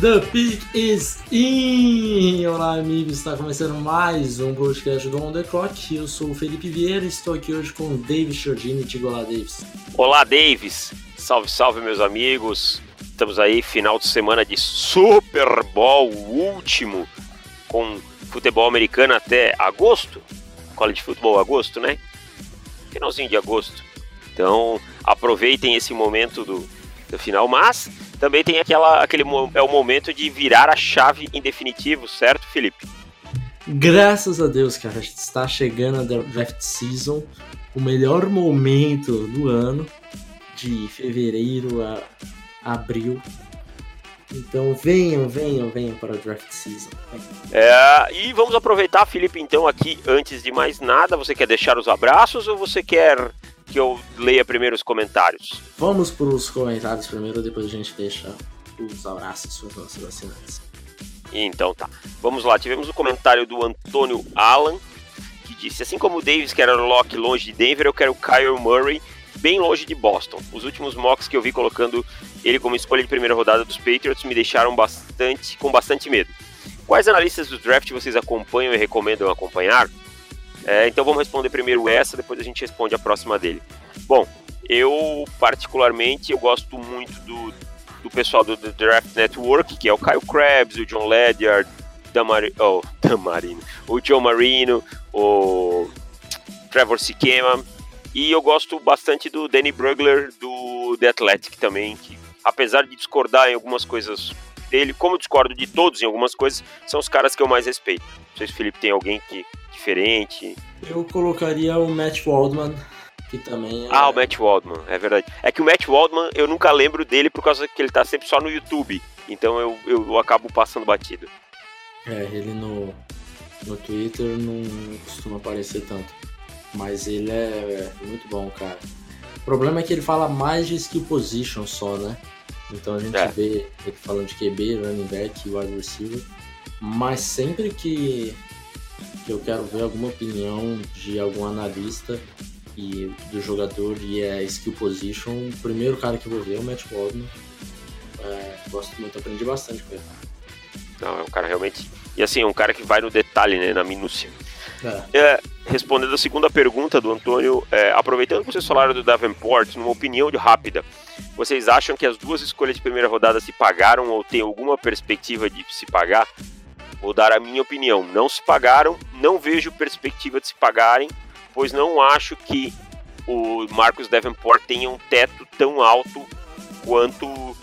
The Peak is in! Olá, amigos, está começando mais um podcast do On The Clock. Eu sou o Felipe Vieira e estou aqui hoje com o Davis Chiodini. Diga olá, Davis. Olá, Davis! Salve, salve, meus amigos! Estamos aí, final de semana de Super Bowl, último, com futebol americano até agosto. College Football agosto, né? Finalzinho de agosto. Então, aproveitem esse momento do, do final, mas também tem aquela, aquele é o momento de virar a chave em definitivo, certo, Felipe? Graças a Deus, cara, está chegando a draft season, o melhor momento do ano, de fevereiro a abril. Então venham, venham, venham para a draft season. É, e vamos aproveitar, Felipe, então aqui, antes de mais nada, você quer deixar os abraços ou você quer que eu leia primeiro os comentários? Vamos para os comentários primeiro, depois a gente deixa os abraços para os nossos assinantes. Então tá. Vamos lá, tivemos o um comentário do Antônio Alan, que disse: Assim como o Davis quer o Locke longe de Denver, eu quero o Kyle Murray bem longe de Boston. Os últimos mocks que eu vi colocando ele como escolha de primeira rodada dos Patriots me deixaram bastante com bastante medo. Quais analistas do draft vocês acompanham e recomendam acompanhar? É, então vamos responder primeiro essa, depois a gente responde a próxima dele. Bom, eu particularmente eu gosto muito do, do pessoal do The Draft Network, que é o Kyle Krabs, o John Ledyard, Damari, oh, Damarino, o Joe Marino, o Trevor Sikema, e eu gosto bastante do Danny Brugler do The Athletic também, que apesar de discordar em algumas coisas dele, como discordo de todos em algumas coisas, são os caras que eu mais respeito. Não sei se o Felipe tem alguém que diferente. Eu colocaria o Matt Waldman, que também é... Ah, o Matt Waldman, é verdade. É que o Matt Waldman, eu nunca lembro dele por causa que ele tá sempre só no YouTube. Então eu, eu acabo passando batido. É, ele no, no Twitter não costuma aparecer tanto. Mas ele é, muito bom, cara. O problema é que ele fala mais de skill position só, né? Então a gente é. vê ele falando de QB, running back wide receiver. Mas sempre que que eu quero ver alguma opinião de algum analista e do jogador e é skill position. O primeiro cara que eu vou ver é o Matt Waldman. É, gosto muito, aprendi bastante com ele. Não, é um cara realmente. E assim, é um cara que vai no detalhe, né? Na minúcia. É. É, respondendo a segunda pergunta do Antônio, é, aproveitando que vocês falaram do Davenport, numa opinião rápida, vocês acham que as duas escolhas de primeira rodada se pagaram ou tem alguma perspectiva de se pagar? Vou dar a minha opinião. Não se pagaram, não vejo perspectiva de se pagarem, pois não acho que o Marcos Davenport tenha um teto tão alto quanto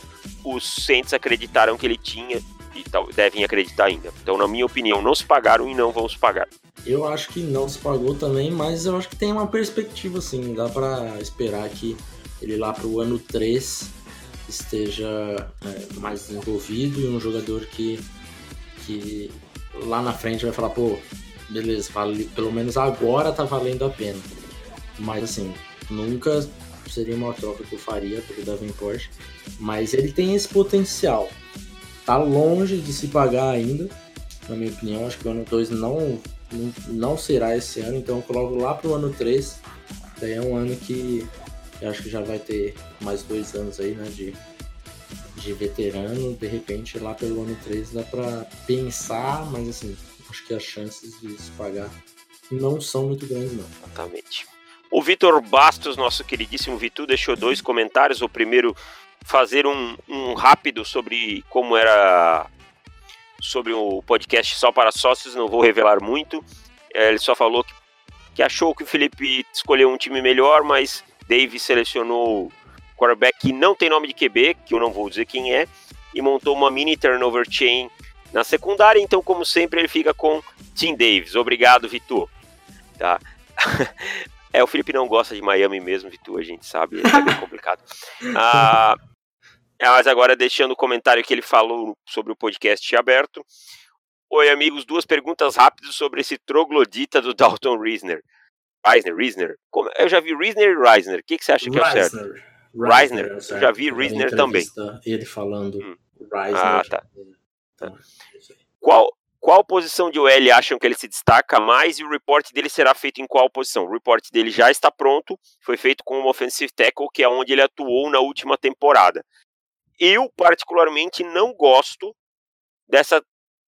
os Saints acreditaram que ele tinha e tal, devem acreditar ainda. Então, na minha opinião, não se pagaram e não vão se pagar. Eu acho que não se pagou também, mas eu acho que tem uma perspectiva sim. Dá para esperar que ele lá para o ano 3 esteja é, mais desenvolvido e um jogador que que lá na frente vai falar, pô, beleza, vale, pelo menos agora tá valendo a pena. Mas assim, nunca seria uma troca que eu faria pelo Davenport, mas ele tem esse potencial. Tá longe de se pagar ainda, na minha opinião, acho que o ano 2 não, não, será esse ano, então eu coloco lá pro ano 3, daí é um ano que eu acho que já vai ter mais dois anos aí, né, de de veterano, de repente lá pelo ano 3 dá para pensar, mas assim, acho que as chances de se pagar não são muito grandes não. Exatamente. O Vitor Bastos, nosso queridíssimo Vitor, deixou dois comentários. O primeiro, fazer um, um rápido sobre como era sobre o podcast só para sócios, não vou revelar muito. É, ele só falou que, que achou que o Felipe escolheu um time melhor, mas Dave selecionou quarterback que não tem nome de QB, que eu não vou dizer quem é, e montou uma mini turnover chain na secundária, então, como sempre, ele fica com Tim Davis. Obrigado, Vitor. Tá? é, o Felipe não gosta de Miami mesmo, Vitor, a gente sabe, é bem complicado. Ah, é, mas agora, deixando o comentário que ele falou sobre o podcast aberto, Oi, amigos, duas perguntas rápidas sobre esse troglodita do Dalton Reisner. Reisner, Reisner. Como, eu já vi Reisner e Reisner. O que, que você acha que é o certo? Reisner. É eu já vi Reisner também. Ele falando hum. Reisner. Ah, tá. tá. Qual, qual posição de OL acham que ele se destaca mais e o report dele será feito em qual posição? O report dele já está pronto, foi feito com o offensive tackle, que é onde ele atuou na última temporada. Eu, particularmente, não gosto dessa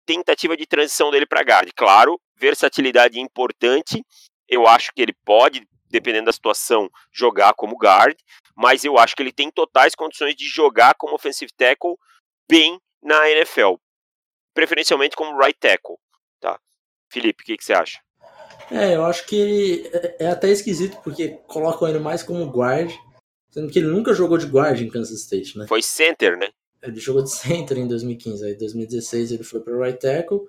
tentativa de transição dele para guard. Claro, versatilidade importante. Eu acho que ele pode, dependendo da situação, jogar como guard, mas eu acho que ele tem totais condições de jogar como offensive tackle bem na NFL preferencialmente como right tackle. Tá? Felipe, o que, que você acha? É, eu acho que é, é até esquisito, porque colocam ele mais como guard, sendo que ele nunca jogou de guard em Kansas State, né? Foi center, né? Ele jogou de center em 2015, aí em 2016 ele foi para right tackle,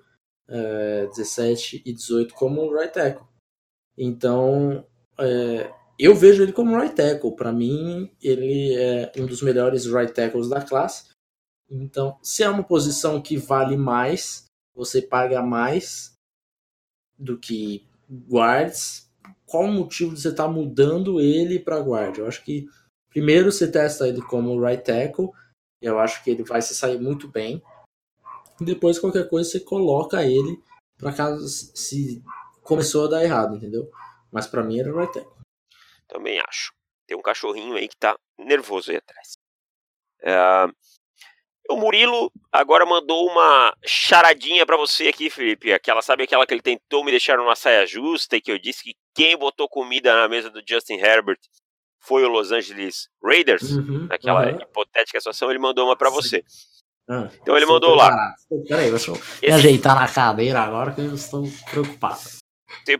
é, 17 e 18 como right tackle. Então, é, eu vejo ele como right tackle. Para mim, ele é um dos melhores right tackles da classe. Então, se é uma posição que vale mais, você paga mais do que guards, qual o motivo de você estar tá mudando ele para guard? Eu acho que primeiro você testa ele como right tackle, eu acho que ele vai se sair muito bem. E depois qualquer coisa você coloca ele para caso se começou a dar errado, entendeu? Mas para mim era right tackle. Também acho. Tem um cachorrinho aí que tá nervoso aí atrás. Uh, o Murilo agora mandou uma charadinha para você aqui, Felipe. Aquela, sabe aquela que ele tentou me deixar numa saia justa e que eu disse que quem botou comida na mesa do Justin Herbert foi o Los Angeles Raiders, uhum, naquela uhum. hipotética situação, ele mandou uma para você. Ah, então ele mandou lá. Peraí, deixa eu Esse... me ajeitar na cadeira agora que eu estou preocupado. Se,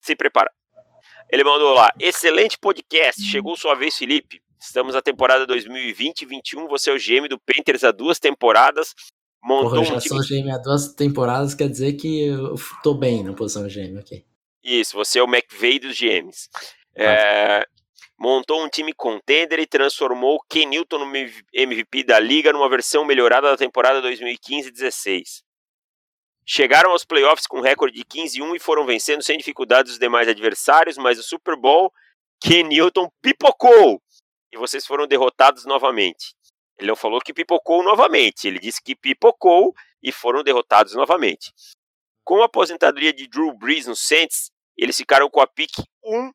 se prepara. Ele mandou lá. Excelente podcast. Chegou sua vez, Felipe. Estamos na temporada 2020-21. Você é o GM do Panthers há duas temporadas. Montou Porra, já um time... sou GM há duas temporadas, quer dizer que eu tô bem na posição de GM, ok. Isso, você é o McVeigh dos GMs. É, montou um time contender e transformou o Ken Newton no MVP da liga numa versão melhorada da temporada 2015-16. Chegaram aos playoffs com recorde de 15-1 e foram vencendo sem dificuldades os demais adversários, mas o Super Bowl, Ken Newton pipocou e vocês foram derrotados novamente. Ele não falou que pipocou novamente, ele disse que pipocou e foram derrotados novamente. Com a aposentadoria de Drew Brees no Saints, eles ficaram com a pick 1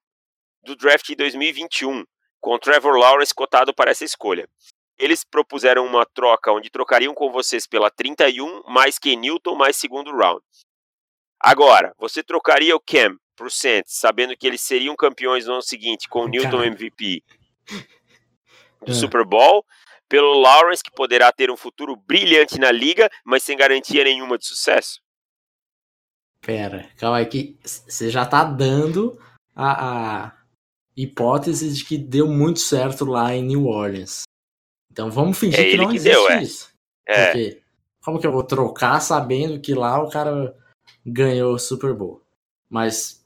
do draft de 2021, com Trevor Lawrence cotado para essa escolha. Eles propuseram uma troca onde trocariam com vocês pela 31 mais Ken Newton mais segundo round. Agora, você trocaria o Cam para o Saints, sabendo que eles seriam campeões no ano seguinte com o Newton MVP do é. Super Bowl, pelo Lawrence, que poderá ter um futuro brilhante na liga, mas sem garantia nenhuma de sucesso? Pera, calma aí que você já tá dando a, a, hipótese de que deu muito certo lá em New Orleans. Então vamos fingir é que não que existe deu, é. isso. É. Porque como que eu vou trocar sabendo que lá o cara ganhou o Super Bowl? Mas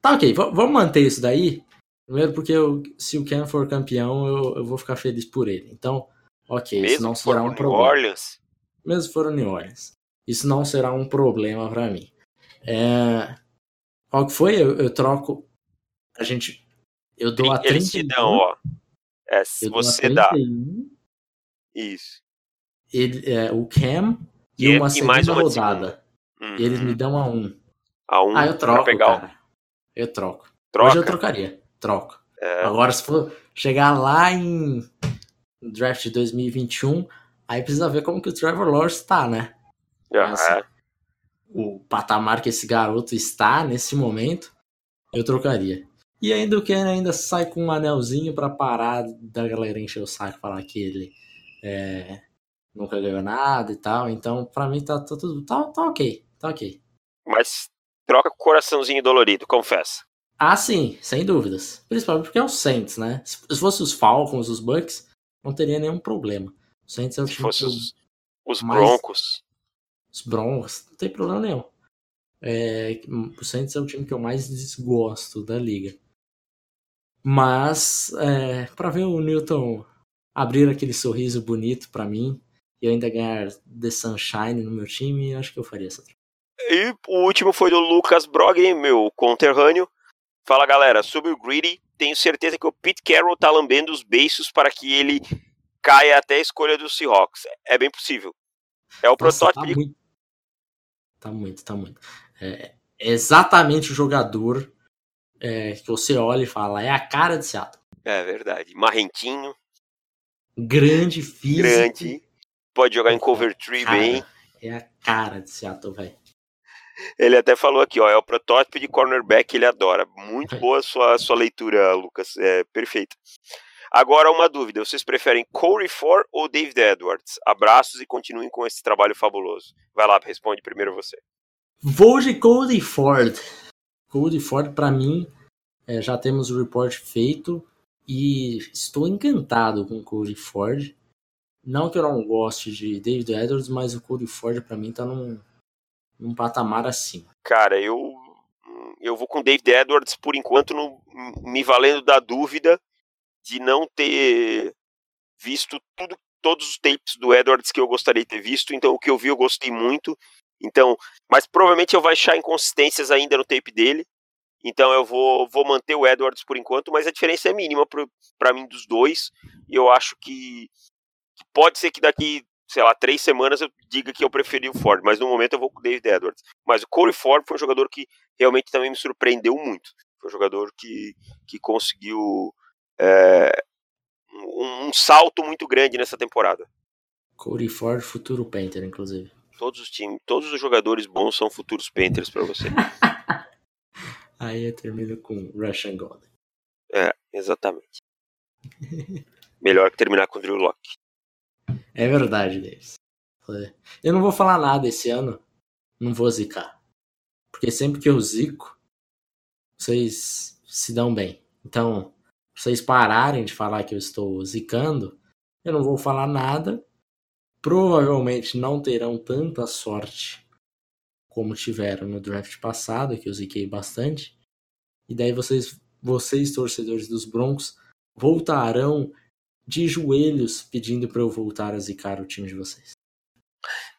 tá ok, vamos manter isso daí Primeiro porque eu, se o Ken for campeão, eu, eu vou ficar feliz por ele. Então, ok, Mesmo isso não será um problema. Orleans? Mesmo for o New Orleans. Isso não será um problema para mim. É... Qual que foi? Eu, eu, troco. A gente. Eu dou a 31. Dão, ó. É, se você dá. Isso. Ele, é, o Cam e, e uma segunda uma rodada. Uhum. E eles me dão a 1. Um. A 1 um ah, eu troco, cara. Eu troco. Troca. Hoje eu trocaria troco. É. Agora, se for chegar lá em draft de 2021, aí precisa ver como que o Trevor Lawrence está, né? Assim, o patamar que esse garoto está nesse momento, eu trocaria. E ainda o Ken ainda sai com um anelzinho para parar da galera encher o saco falar que ele é, nunca ganhou nada e tal. Então, para mim tá, tá tudo tá, tá ok, tá ok. Mas troca com o coraçãozinho dolorido, confessa. Ah, sim, sem dúvidas. Principalmente porque é o Saints, né? Se fosse os Falcons, os Bucks, não teria nenhum problema. O Saints é o Se fosse os, os mais... Broncos. Os Broncos, não tem problema nenhum. É, o Saints é o time que eu mais desgosto da liga. Mas, é, para ver o Newton abrir aquele sorriso bonito para mim, e ainda ganhar The Sunshine no meu time, acho que eu faria essa troca. E o último foi do Lucas Brogni, meu conterrâneo. Fala galera, sobre o Greedy, tenho certeza que o Pete Carroll tá lambendo os beiços para que ele caia até a escolha do Seahawks. É bem possível. É o Nossa, protótipo. Tá de... muito, tá muito, tá muito. É exatamente o jogador é, que você olha e fala, é a cara de Seattle. É verdade. Marrentinho. Grande, físico. Grande. Pode jogar em cover 3 bem. É a cara de Seattle, velho. Ele até falou aqui, ó, é o protótipo de cornerback, ele adora. Muito é. boa sua, sua leitura, Lucas. É perfeita. Agora, uma dúvida: vocês preferem Corey Ford ou David Edwards? Abraços e continuem com esse trabalho fabuloso. Vai lá, responde primeiro você. Vou de Cody Ford. Cody Ford, para mim, é, já temos o report feito e estou encantado com o Cody Ford. Não que eu não goste de David Edwards, mas o Cody Ford para mim tá num, num patamar acima. Cara, eu eu vou com David Edwards por enquanto no, me valendo da dúvida de não ter visto tudo, todos os tapes do Edwards que eu gostaria de ter visto. Então o que eu vi eu gostei muito. Então, mas provavelmente eu vou achar inconsistências ainda no tape dele. Então eu vou, vou manter o Edwards por enquanto, mas a diferença é mínima para mim dos dois. E eu acho que, que, pode ser que daqui, sei lá, três semanas eu diga que eu preferi o Ford, mas no momento eu vou com o David Edwards. Mas o Corey Ford foi um jogador que realmente também me surpreendeu muito. Foi um jogador que, que conseguiu é, um, um, salto muito grande nessa temporada. Corey Ford, futuro Panther, inclusive. Todos os times, todos os jogadores bons são futuros Panthers para você. Aí eu termino com Russian Golden. É, exatamente. Melhor que terminar com Drew Locke. É verdade, Davis. Eu não vou falar nada esse ano. Não vou zicar. Porque sempre que eu zico, vocês se dão bem. Então, vocês pararem de falar que eu estou zicando, eu não vou falar nada. Provavelmente não terão tanta sorte como tiveram no draft passado, que eu ziquei bastante. E daí vocês, vocês torcedores dos Broncos, voltarão de joelhos pedindo para eu voltar a zicar o time de vocês.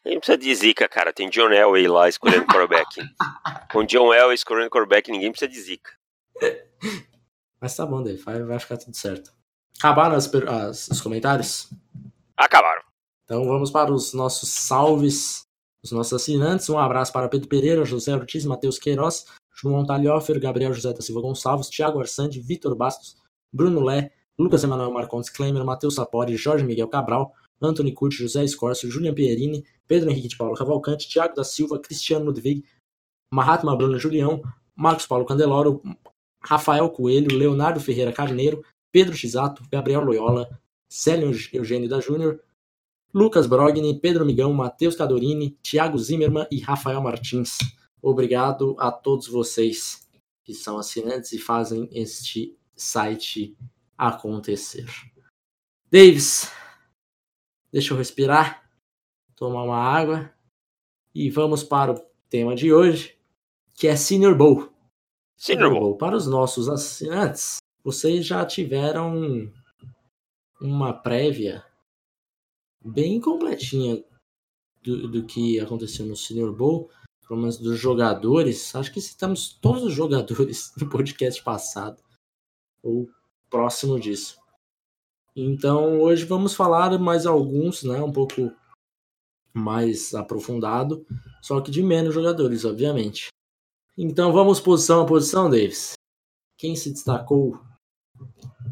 Nem precisa de zica, cara. Tem John Elway lá escolhendo quarterback. Com John Elway escolhendo quarterback, ninguém precisa de zica. Mas tá bom, Dave, vai, vai ficar tudo certo. Acabaram as, as, os comentários? Acabaram. Então vamos para os nossos salves, os nossos assinantes. Um abraço para Pedro Pereira, José Ortiz, Matheus Queiroz, João Talhofer, Gabriel José da Silva Gonçalves, Thiago Arsandi, Vitor Bastos, Bruno Lé, Lucas Emanuel Marcondes Klemer, Matheus Sapori, Jorge Miguel Cabral, Anthony Curti, José Escorcio, Julian Pierini, Pedro Henrique de Paulo Cavalcante, Thiago da Silva, Cristiano Ludwig, Mahatma Bruno Julião, Marcos Paulo Candeloro, Rafael Coelho, Leonardo Ferreira Carneiro, Pedro Chisato, Gabriel Loyola, Célio Eugênio da Júnior, Lucas Brogni, Pedro Migão, Matheus Cadorini, Thiago Zimmermann e Rafael Martins. Obrigado a todos vocês que são assinantes e fazem este site acontecer. Davis, deixa eu respirar, tomar uma água e vamos para o tema de hoje, que é Senior Bowl. Senior Bowl. Para os nossos assinantes, vocês já tiveram uma prévia bem completinha do, do que aconteceu no Senior Bowl, pelo menos dos jogadores. Acho que citamos todos os jogadores no podcast passado, ou próximo disso. Então hoje vamos falar mais alguns, né, um pouco mais aprofundado, só que de menos jogadores, obviamente. Então vamos posição a posição, Davis. Quem se destacou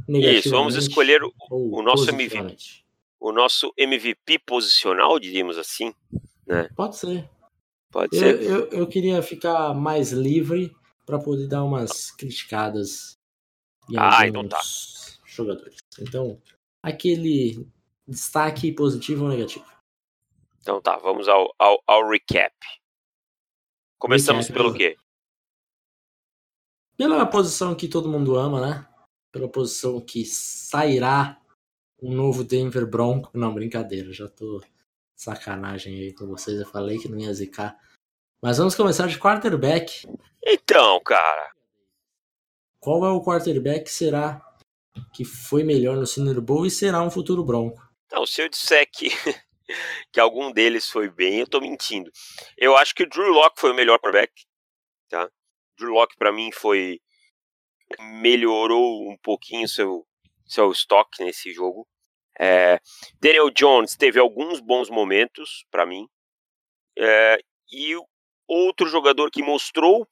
Isso, vamos escolher o, o nosso MVP. O nosso MVP posicional, diríamos assim. Né? Pode ser. Pode eu, ser. Eu, eu queria ficar mais livre para poder dar umas criticadas em ah, então tá. jogadores. Então, aquele destaque positivo ou negativo? Então tá, vamos ao, ao, ao recap. Começamos recap, pelo quê? Pela posição que todo mundo ama, né? Pela posição que sairá um novo Denver Bronco. Não, brincadeira, já tô sacanagem aí com vocês. Eu falei que não ia zicar. Mas vamos começar de quarterback. Então, cara. Qual é o quarterback que será que foi melhor no Senior Bowl e será um futuro Bronco? Então, se eu disser que que algum deles foi bem, eu tô mentindo. Eu acho que o Drew Locke foi o melhor quarterback, tá? Drew Locke para mim foi melhorou um pouquinho seu seu estoque nesse jogo. É, Daniel Jones teve alguns bons momentos para mim. É, e outro jogador que mostrou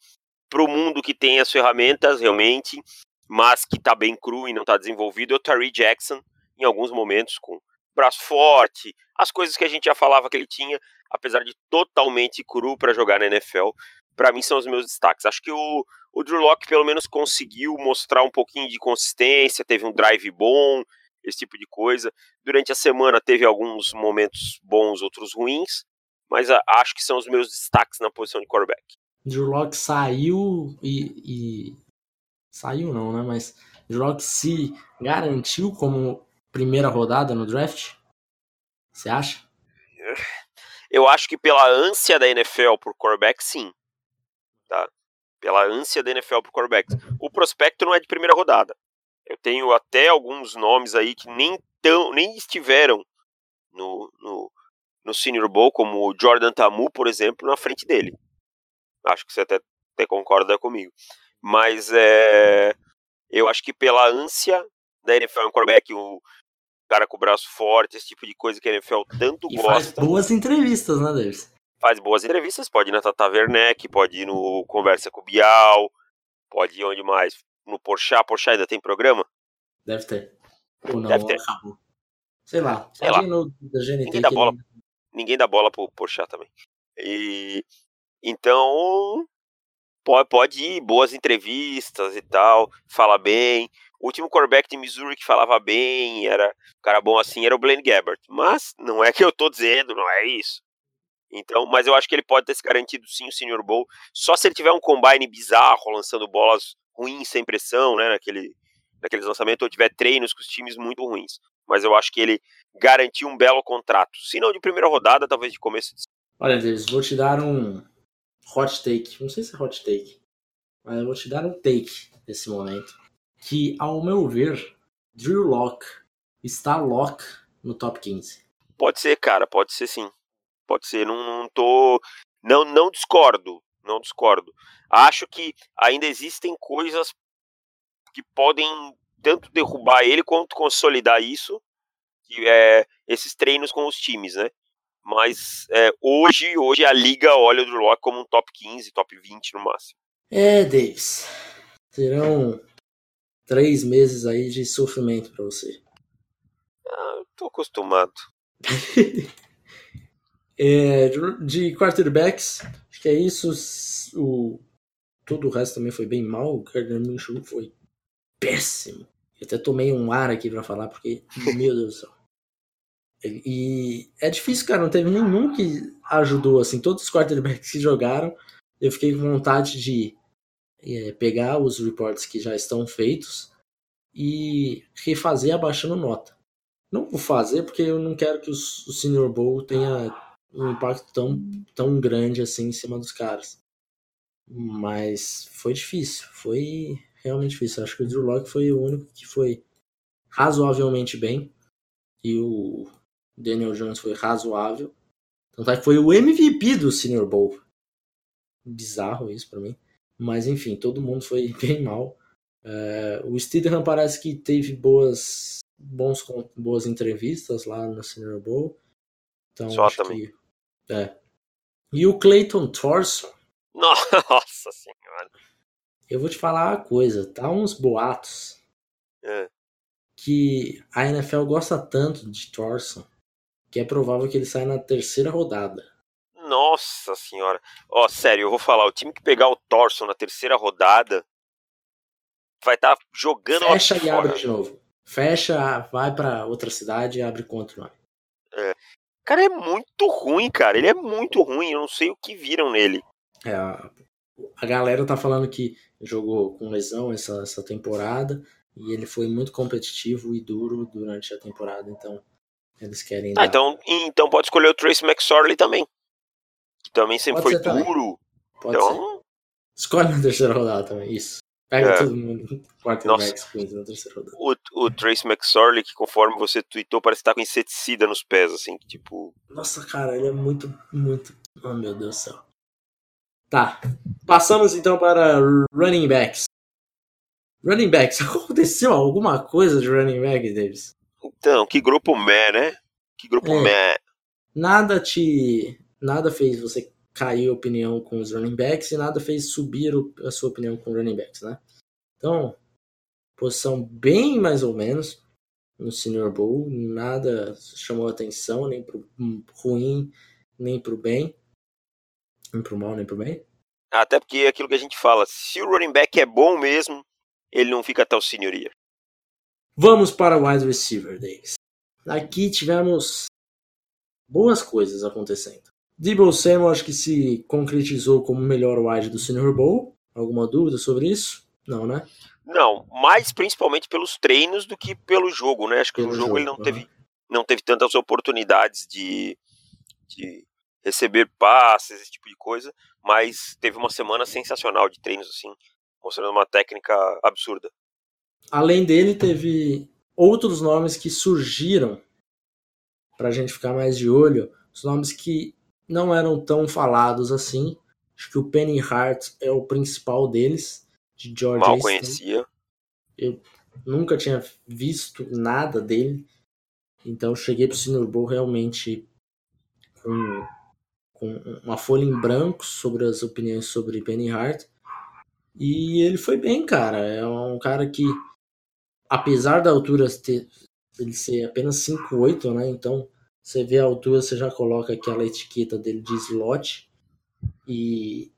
para o mundo que tem as ferramentas realmente, mas que está bem cru e não está desenvolvido, é o Tari Jackson, em alguns momentos, com braço forte, as coisas que a gente já falava que ele tinha, apesar de totalmente cru para jogar na NFL. Para mim são os meus destaques. Acho que o, o Drew Locke pelo menos conseguiu mostrar um pouquinho de consistência, teve um drive bom, esse tipo de coisa. Durante a semana teve alguns momentos bons, outros ruins, mas a, acho que são os meus destaques na posição de quarterback. Drew Locke saiu e, e... saiu não, né? Mas Drew Locke se garantiu como primeira rodada no draft? Você acha? Eu acho que pela ânsia da NFL por quarterback, sim. Tá? Pela ânsia da NFL por quarterback. O prospecto não é de primeira rodada. Eu tenho até alguns nomes aí que nem, tão, nem estiveram no, no, no Senior Bowl, como o Jordan Tamu, por exemplo, na frente dele. Acho que você até, até concorda comigo. Mas é, eu acho que pela ânsia da NFL um quarterback, o cara com o braço forte, esse tipo de coisa que a NFL tanto e gosta. Faz boas entrevistas, né, Davis? Faz boas entrevistas, pode ir na Tata Werneck, pode ir no Conversa com o Bial, pode ir onde mais? no Porsche. Porsche ainda tem programa? Deve ter. Ou não, Deve ter. acabou. Sei lá. Sei lá. No, da GNT Ninguém dá bola. ele- Ninguém dá bola pro Porsche também. E então pode, pode ir, boas entrevistas e tal, fala bem. O último quarterback de Missouri que falava bem, era um cara bom assim, era o Blaine Gabbert. Mas não é que eu tô dizendo, não é isso. Então, mas eu acho que ele pode ter se garantido sim o Senior Bowl, só se ele tiver um combine bizarro, lançando bolas ruins sem pressão, né, naquele, naqueles lançamentos, ou tiver treinos com os times muito ruins. Mas eu acho que ele garantiu um belo contrato. Se não de primeira rodada, talvez de começo de Olha, Davis, vou te dar um hot take. Não sei se é hot take, mas eu vou te dar um take nesse momento. Que, ao meu ver, Drew Locke está lock no top 15. Pode ser, cara, pode ser sim. Pode ser, não, não tô. Não, não discordo. Não discordo. Acho que ainda existem coisas que podem tanto derrubar ele quanto consolidar isso. Que é esses treinos com os times, né? Mas é, hoje, hoje a liga olha o Drew Locke como um top 15, top 20 no máximo. É, Davis. Serão três meses aí de sofrimento para você. Ah, tô acostumado. É, de quarterbacks, acho que é isso. O, todo o resto também foi bem mal. O Gardner Minshew foi péssimo. Eu até tomei um ar aqui pra falar, porque, meu Deus do céu. E é difícil, cara. Não teve nenhum que ajudou, assim. Todos os quarterbacks que jogaram, eu fiquei com vontade de é, pegar os reports que já estão feitos e refazer abaixando nota. Não vou fazer porque eu não quero que o Senior Bowl tenha um impacto tão, tão grande assim em cima dos caras. Mas foi difícil, foi realmente difícil. Acho que o Drew Locke foi o único que foi razoavelmente bem e o Daniel Jones foi razoável. Tanto é que foi o MVP do Senior Bowl. Bizarro isso pra mim. Mas enfim, todo mundo foi bem mal. É, o Steedham parece que teve boas, bons, boas entrevistas lá no Senior Bowl. Então, Só acho também. que. É. E o Clayton Thorson, Nossa senhora. eu vou te falar uma coisa, tá uns boatos É. que a NFL gosta tanto de Thorson que é provável que ele saia na terceira rodada. Nossa senhora. Ó, sério, eu vou falar, o time que pegar o Thorson na terceira rodada vai estar jogando Fecha lá e fora. abre de novo. Fecha, vai pra outra cidade e abre contra nome. Cara, é muito ruim, cara. Ele é muito ruim. Eu não sei o que viram nele. É, a, a galera tá falando que jogou com lesão essa, essa temporada e ele foi muito competitivo e duro durante a temporada, então eles querem Ah, dar- então, então pode escolher o Trace McSorley também. Que também sempre Pode foi ser também. duro. Pode ser. Então, Escolhe na terceira rodada também, isso. Pega é. todo mundo. Quarterbacks Queens na terceira rodada. O, o Trace McSorley, que conforme você tweetou, parece estar tá com inseticida nos pés, assim, tipo. Nossa, cara, ele é muito, muito. Oh, meu Deus do céu. Tá. Passamos então para running backs. Running backs, aconteceu alguma coisa de running back, Davis? Então, que grupo meh, né? Que grupo é, meh. Nada te. Nada fez você cair a opinião com os running backs e nada fez subir a sua opinião com running backs, né? Então, posição bem mais ou menos no Senior Bowl, nada chamou atenção, nem pro ruim, nem pro bem, nem pro mal, nem pro bem. Até porque é aquilo que a gente fala, se o running back é bom mesmo, ele não fica até o senhoria. Vamos para o wide receiver, Davis. Aqui tivemos boas coisas acontecendo. Debo Samuel acho que se concretizou como o melhor wide do Senior Bowl. Alguma dúvida sobre isso? Não, né? Não, mais principalmente pelos treinos do que pelo jogo, né? Acho que pelo no jogo, jogo ele não, teve, não teve tantas oportunidades de, de receber passes, esse tipo de coisa, mas teve uma semana sensacional de treinos, assim, mostrando uma técnica absurda. Além dele, teve outros nomes que surgiram para a gente ficar mais de olho, os nomes que não eram tão falados assim. Acho que o Penny Hart é o principal deles, de George Mal conhecia. Eu nunca tinha visto nada dele. Então cheguei pro Senior Bowl realmente com, com uma folha em branco sobre as opiniões sobre Penny Hart. E ele foi bem, cara. É um cara que, apesar da altura ter, ele ser apenas 5'8", né? Então você vê a altura, você já coloca aquela etiqueta dele de slot. E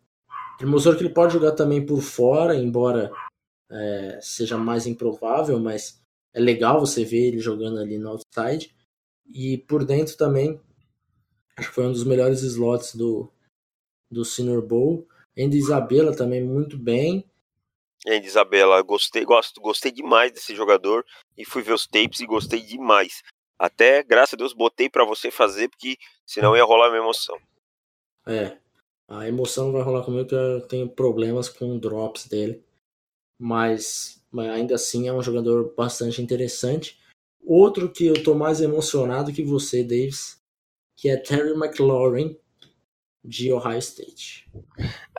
ele mostrou que ele pode jogar também por fora, embora é, seja mais improvável, mas é legal você ver ele jogando ali no outside. E por dentro também, acho que foi um dos melhores slots do, do Senior Bowl. Andy Isabela também muito bem. Andy Isabela, gostei, gosto, gostei demais desse jogador e fui ver os tapes e gostei demais. Até, graças a Deus, botei para você fazer, porque senão ia rolar a minha emoção. É, a emoção não vai rolar comigo, porque eu tenho problemas com drops dele. Mas, mas ainda assim é um jogador bastante interessante. Outro que eu tô mais emocionado que você, Davis, que é Terry McLaurin, de Ohio State.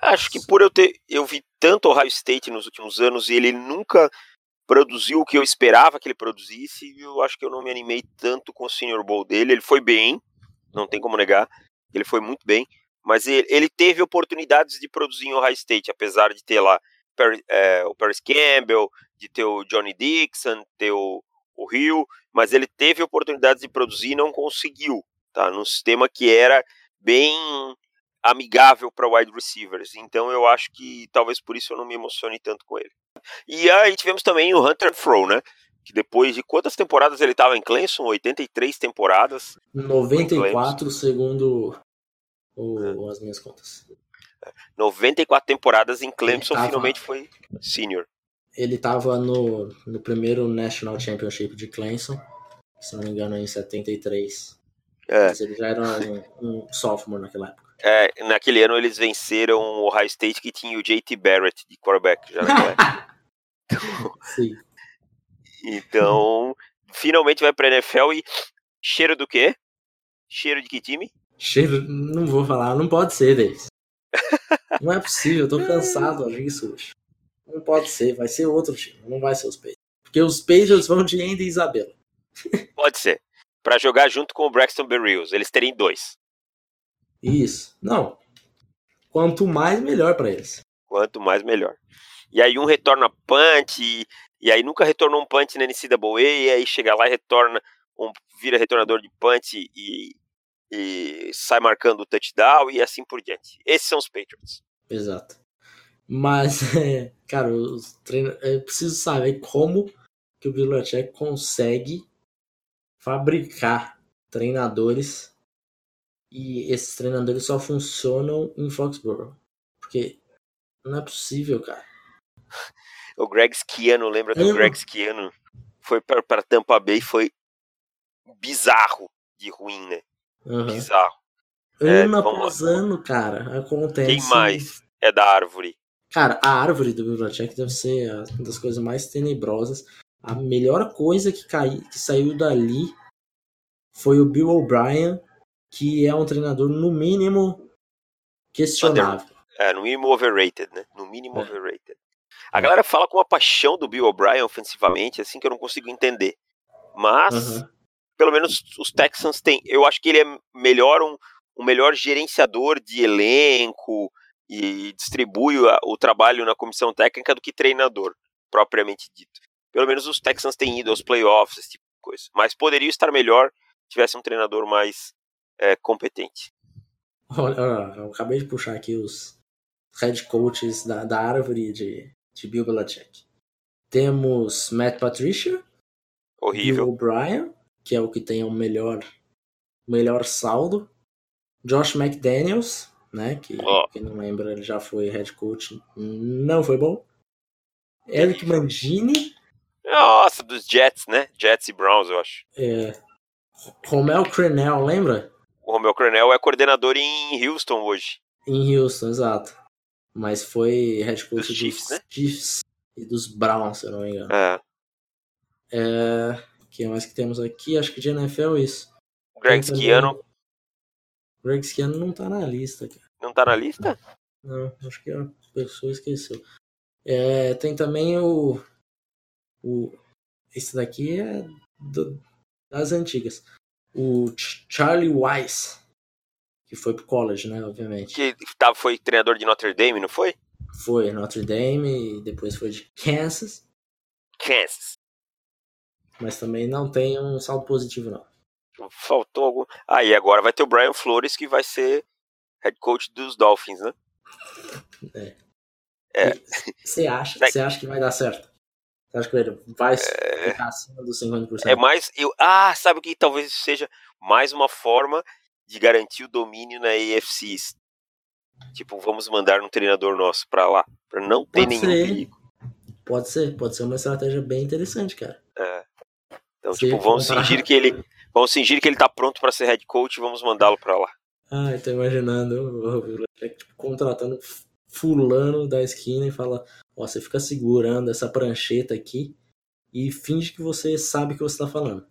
Acho que por eu ter. Eu vi tanto Ohio State nos últimos anos e ele nunca produziu o que eu esperava que ele produzisse. E eu acho que eu não me animei tanto com o Senior Bowl dele. Ele foi bem, não tem como negar. Ele foi muito bem. Mas ele, ele teve oportunidades de produzir em Ohio State, apesar de ter lá é, o Paris Campbell, de ter o Johnny Dixon, ter o, o Hill, mas ele teve oportunidades de produzir e não conseguiu, tá? Num sistema que era bem amigável para wide receivers. Então eu acho que talvez por isso eu não me emocione tanto com ele. E aí tivemos também o Hunter Froh, né? Que depois de quantas temporadas ele estava em Clemson? 83 temporadas. 94, segundo o, as minhas contas. 94 temporadas em Clemson, tava, finalmente foi senior. Ele estava no, no primeiro National Championship de Clemson, se não me engano, em 73. É. Mas ele já era um, um sophomore naquela época. É, naquele ano eles venceram o Ohio State que tinha o JT Barrett de quarterback já então, Sim. Então, finalmente vai pra NFL e cheiro do quê? Cheiro de que time? Cheiro, não vou falar, não pode ser, Davis. não é possível, eu tô cansado disso hoje. Não pode ser, vai ser outro time, não vai ser os Patriots. Porque os Patriots vão de Andy e Isabela. Pode ser. Para jogar junto com o Braxton Berrios, eles terem dois. Isso. Não. Quanto mais, melhor para eles. Quanto mais, melhor. E aí um retorna punch, e, e aí nunca retornou um punch na NCAA, e aí chega lá e retorna, um, vira retornador de punch e, e sai marcando o touchdown e assim por diante. Esses são os Patriots. Exato. Mas, é, cara, os treino... eu preciso saber como que o Belichick consegue fabricar treinadores e esses treinadores só funcionam em Foxborough. Porque não é possível, cara. O Greg Schiano, lembra do Greg Schiano? Foi para Tampa Bay foi bizarro de ruim, né? Uhum. Bizarro. Ano é, após ano, cara, acontece. Quem mais é da árvore? Cara, a árvore do Bill Belichick deve ser uma das coisas mais tenebrosas. A melhor coisa que, cai, que saiu dali foi o Bill O'Brien, que é um treinador, no mínimo, questionável. É, no mínimo overrated, né? No mínimo é. overrated. A galera fala com a paixão do Bill O'Brien ofensivamente, assim, que eu não consigo entender. Mas, uhum. pelo menos os Texans têm. Eu acho que ele é melhor um, um melhor gerenciador de elenco e distribui o, o trabalho na comissão técnica do que treinador, propriamente dito. Pelo menos os Texans têm ido aos playoffs, esse tipo de coisa. Mas poderia estar melhor se tivesse um treinador mais é, competente. Olha, eu acabei de puxar aqui os head coaches da, da árvore de, de Bill Belichick. Temos Matt Patricia, horrível, Bill O'Brien, que é o que tem o melhor, melhor saldo, Josh McDaniels, né, que oh. quem não lembra ele já foi head coach, não foi bom. Eric Mangini. Nossa, dos Jets, né? Jets e Browns, eu acho. É. Romel Crenel, lembra? O Romel Crenel é coordenador em Houston hoje. Em Houston, exato. Mas foi head coach dos, dos Chiefs, né? Chiefs e dos Browns, se eu não me engano. É. É. O que mais que temos aqui? Acho que de NFL é isso. Greg Schiano. Greg Schiano não tá na lista, cara. Não tá na lista? Não, acho que a pessoa esqueceu. É, tem também o. o esse daqui é do, das antigas. O Charlie Weiss, que foi pro college, né, obviamente. Que tava, foi treinador de Notre Dame, não foi? Foi, Notre Dame, e depois foi de Kansas. Kansas. Mas também não tem um saldo positivo, não. Faltou algum. Ah, e agora vai ter o Brian Flores, que vai ser head coach dos Dolphins, né? É. É. Você acha, você acha que vai dar certo? Você acha que ele vai é... ficar acima dos 50%? É mais. Eu, ah, sabe o que talvez seja mais uma forma de garantir o domínio na AFC. Tipo, vamos mandar um treinador nosso pra lá. Pra não ter pode nenhum ser. perigo. Pode ser, pode ser uma estratégia bem interessante, cara. É. Então, tipo, vamos fingir que ele. Vamos fingir que ele tá pronto para ser head coach e vamos mandá-lo para lá. Ah, tô imaginando tipo, contratando fulano da esquina e fala, ó, você fica segurando essa prancheta aqui e finge que você sabe o que você tá falando.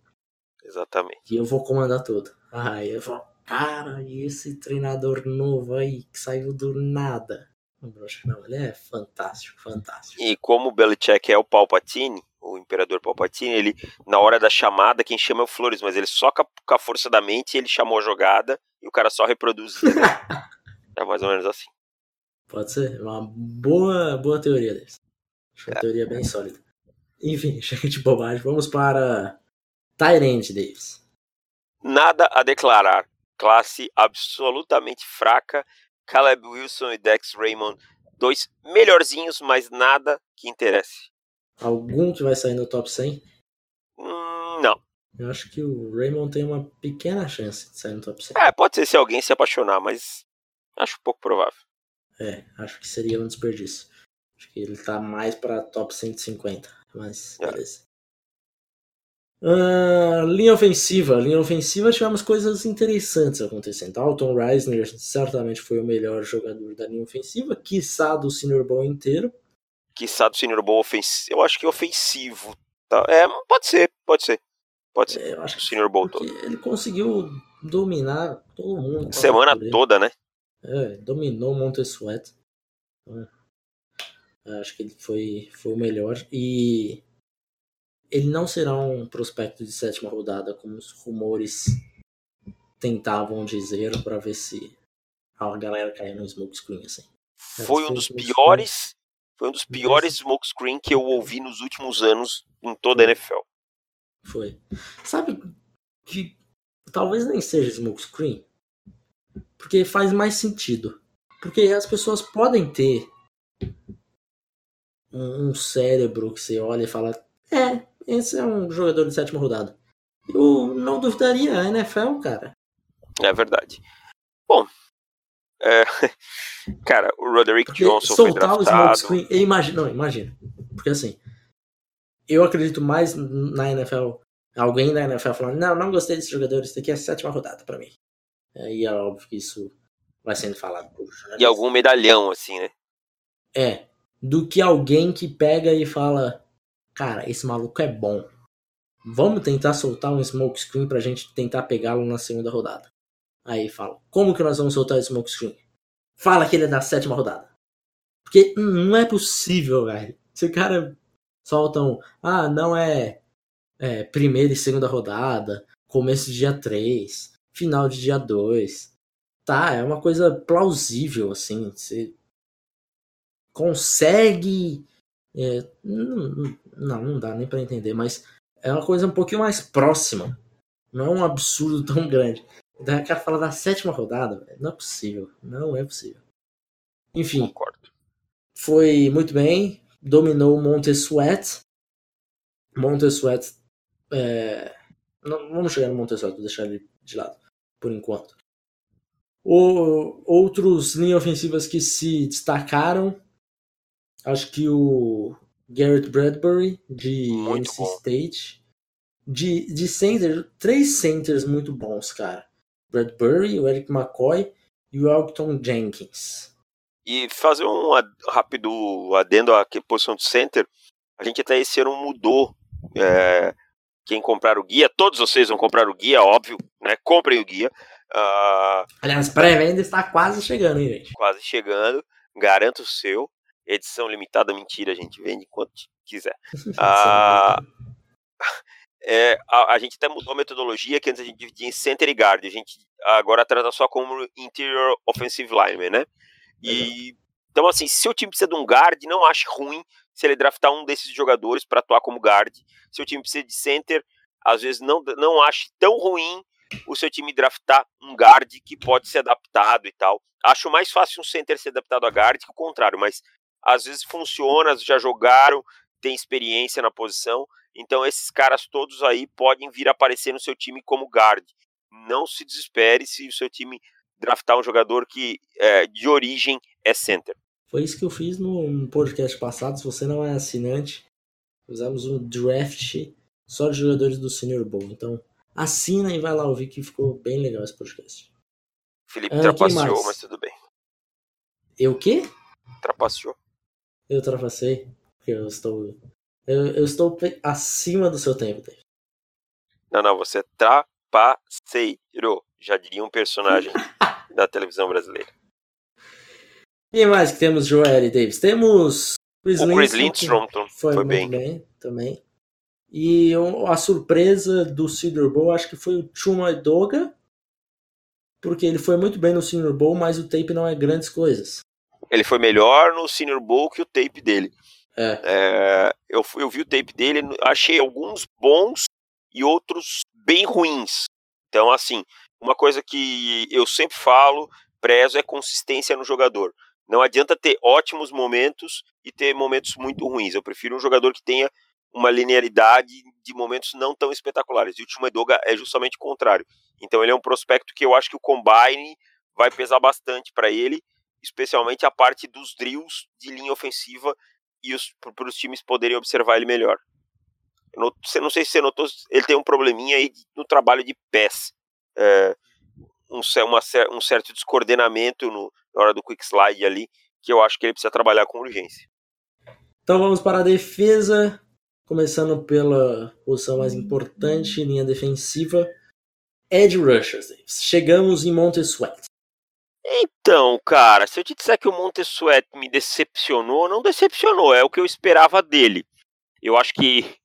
Exatamente. E eu vou comandar tudo. Aí eu falo, cara, e esse treinador novo aí que saiu do nada? Eu acho que não, ele é fantástico, fantástico. E como o Belichick é o Palpatine, o Imperador Palpatine, ele, na hora da chamada, quem chama é o Flores, mas ele só com a força da mente, ele chamou a jogada e o cara só reproduz. é mais ou menos assim. Pode ser, uma boa, boa teoria desse. Acho é. uma teoria bem sólida. Enfim, chega de bobagem, vamos para Tyrant Davis. Nada a declarar. Classe absolutamente fraca. Caleb Wilson e Dex Raymond, dois melhorzinhos, mas nada que interesse. Algum que vai sair no top 100? Hum, não. Eu acho que o Raymond tem uma pequena chance de sair no top 100. É, pode ser se alguém se apaixonar, mas acho pouco provável. É, acho que seria um desperdício. Acho que ele tá mais para top 150, mas é. beleza. Uh, linha ofensiva. Linha ofensiva tivemos coisas interessantes acontecendo. Alton Reisner certamente foi o melhor jogador da linha ofensiva, quiçá do Senior Bowl inteiro quiçá do Senior Bowl ofensivo. Eu acho que ofensivo. Tá? É, pode ser, pode ser. Pode ser. É, eu acho o Senior Bowl todo. Ele conseguiu dominar todo mundo. Semana toda, né? É, dominou o Montesuet. É, acho que ele foi, foi o melhor. E ele não será um prospecto de sétima rodada, como os rumores tentavam dizer, para ver se a galera caia no smokescreen assim. Foi um dos piores foi um dos piores smokescreen que eu ouvi nos últimos anos em toda a NFL. Foi. Sabe que talvez nem seja smokescreen, porque faz mais sentido. Porque as pessoas podem ter um, cérebro que você olha e fala: é, esse é um jogador de sétima rodada. Eu não duvidaria, a NFL, cara. É verdade. Bom, é, cara, o Roderick Porque Johnson foi draftado. o smoke screen, imagina, não, imagina. Porque assim, eu acredito mais na NFL, alguém da NFL falando, não, não gostei desse jogador, isso aqui é a sétima rodada para mim. E é óbvio que isso vai sendo falado por E algum medalhão, assim, né? É, do que alguém que pega e fala: Cara, esse maluco é bom. Vamos tentar soltar um smoke screen pra gente tentar pegá-lo na segunda rodada. Aí fala: Como que nós vamos soltar esse smoke screen? Fala que ele é da sétima rodada. Porque não é possível, velho. Se o cara soltam, ah, não é, é primeira e segunda rodada, começo de dia 3, final de dia 2. Tá, é uma coisa plausível, assim. Você consegue. É, não, não dá nem para entender, mas é uma coisa um pouquinho mais próxima. Não é um absurdo tão grande. O cara fala da sétima rodada, não é possível. Não é possível. Enfim. Concordo. Foi muito bem. Dominou Montesuet. Montesuet. É... Não, vamos chegar no Montesuet, vou deixar ele de lado por enquanto. O, outros linhas ofensivas que se destacaram, acho que o Garrett Bradbury de muito NC bom. State. De, de center, três centers muito bons, cara. Bradbury, o Eric McCoy e o Elton Jenkins. E fazer um rápido adendo à posição de center, a gente até esse ano mudou. é, quem comprar o guia, todos vocês vão comprar o guia, óbvio, né? Comprem o guia. Ah, Aliás, pré-venda está quase chegando, hein, gente? quase chegando. Garanto o seu. Edição limitada, mentira, a gente vende quanto quiser. Ah, é, a, a gente até mudou a metodologia, que antes a gente dividia em center e guard. A gente agora trata só como interior offensive lineman, né? E, então, assim, se o time precisa de um guard, não ache ruim se ele draftar um desses jogadores para atuar como guard. Se o time precisa de center, às vezes não, não ache tão ruim o seu time draftar um guard que pode ser adaptado e tal. Acho mais fácil um center ser adaptado a guard que o contrário, mas às vezes funciona, já jogaram, tem experiência na posição. Então esses caras todos aí podem vir aparecer no seu time como guard. Não se desespere se o seu time draftar um jogador que é, de origem é center. Foi isso que eu fiz no, podcast passado. Se você não é assinante, fizemos um draft só de jogadores do Senior Bowl. Então, assina e vai lá ouvir que ficou bem legal esse podcast. Felipe Ah, trapaceou, mas tudo bem. Eu o quê? Trapaceou. Eu trapacei? Eu estou. Eu, eu estou acima do seu tempo, Dave. Não, não, você é trapaceiro. Já diria um personagem da televisão brasileira. Quem mais que temos, Joel e Davis? Temos Chris O Chris Lindstrom, foi, foi, bem. bem. também. E a surpresa do Senior Bowl, acho que foi o Chuma Edoga, porque ele foi muito bem no Senior Bowl, mas o tape não é grandes coisas. Ele foi melhor no Senior Bowl que o tape dele. É. É, eu, fui- eu vi o tape dele, achei alguns bons e outros bem ruins. Então, assim, uma coisa que eu sempre falo, prezo, é consistência no jogador. Não adianta ter ótimos momentos e ter momentos muito ruins. Eu prefiro um jogador que tenha uma linearidade de momentos não tão espetaculares. E o Edoga é justamente o contrário. Então ele é um prospecto que eu acho que o combine vai pesar bastante para ele, especialmente a parte dos drills de linha ofensiva e para os times poderem observar ele melhor. Eu não, você- não sei se você notou, ele tem um probleminha aí no trabalho de pés. É, um, uma um certo descoordenamento no, na hora do quick slide ali, que eu acho que ele precisa trabalhar com urgência. Então vamos para a defesa, começando pela posição mais importante, linha defensiva. Edge Rushers. Chegamos em Montesuet. Então, cara, se eu te disser que o Montesuet me decepcionou, não decepcionou, é o que eu esperava dele. Eu acho que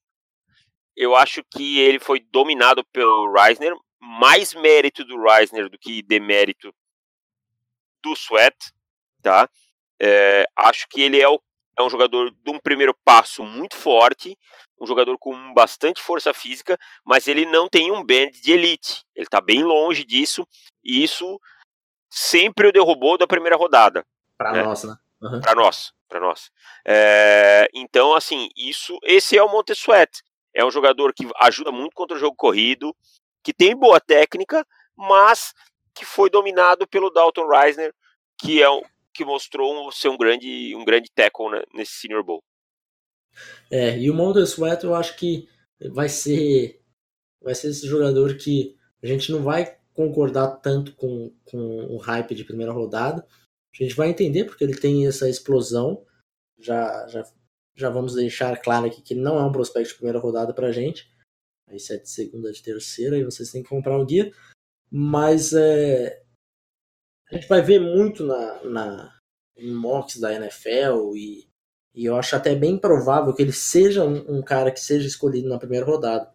eu acho que ele foi dominado pelo Reisner, mais mérito do Reisner do que demérito do Sweat, tá? É, acho que ele é, o- é um jogador de um primeiro passo muito forte, um jogador com bastante força física, mas ele não tem um band de elite. Ele tá bem longe disso, e isso sempre o derrubou da primeira rodada Para É. nós, né? Uhum. para nós, para nós. É, então, assim, isso, esse é o Montesuet. É um jogador que ajuda muito contra o jogo corrido, que tem boa técnica, mas que foi dominado pelo Dalton Reisner, que é um, que mostrou ser um grande, um grande tackle né, nesse Senior Bowl. É, e o Montesuet eu acho que vai ser vai ser esse jogador que a gente não vai concordar tanto com, com o hype de primeira rodada. A gente vai entender porque ele tem essa explosão já, já, já vamos deixar claro aqui que não é um prospecto de primeira rodada pra gente. Aí se é de segunda, de terceira, e vocês têm que comprar um guia. Mas é, a gente vai ver muito na, na mocks da NFL e, e eu acho até bem provável que ele seja um, um, cara que seja escolhido na primeira rodada.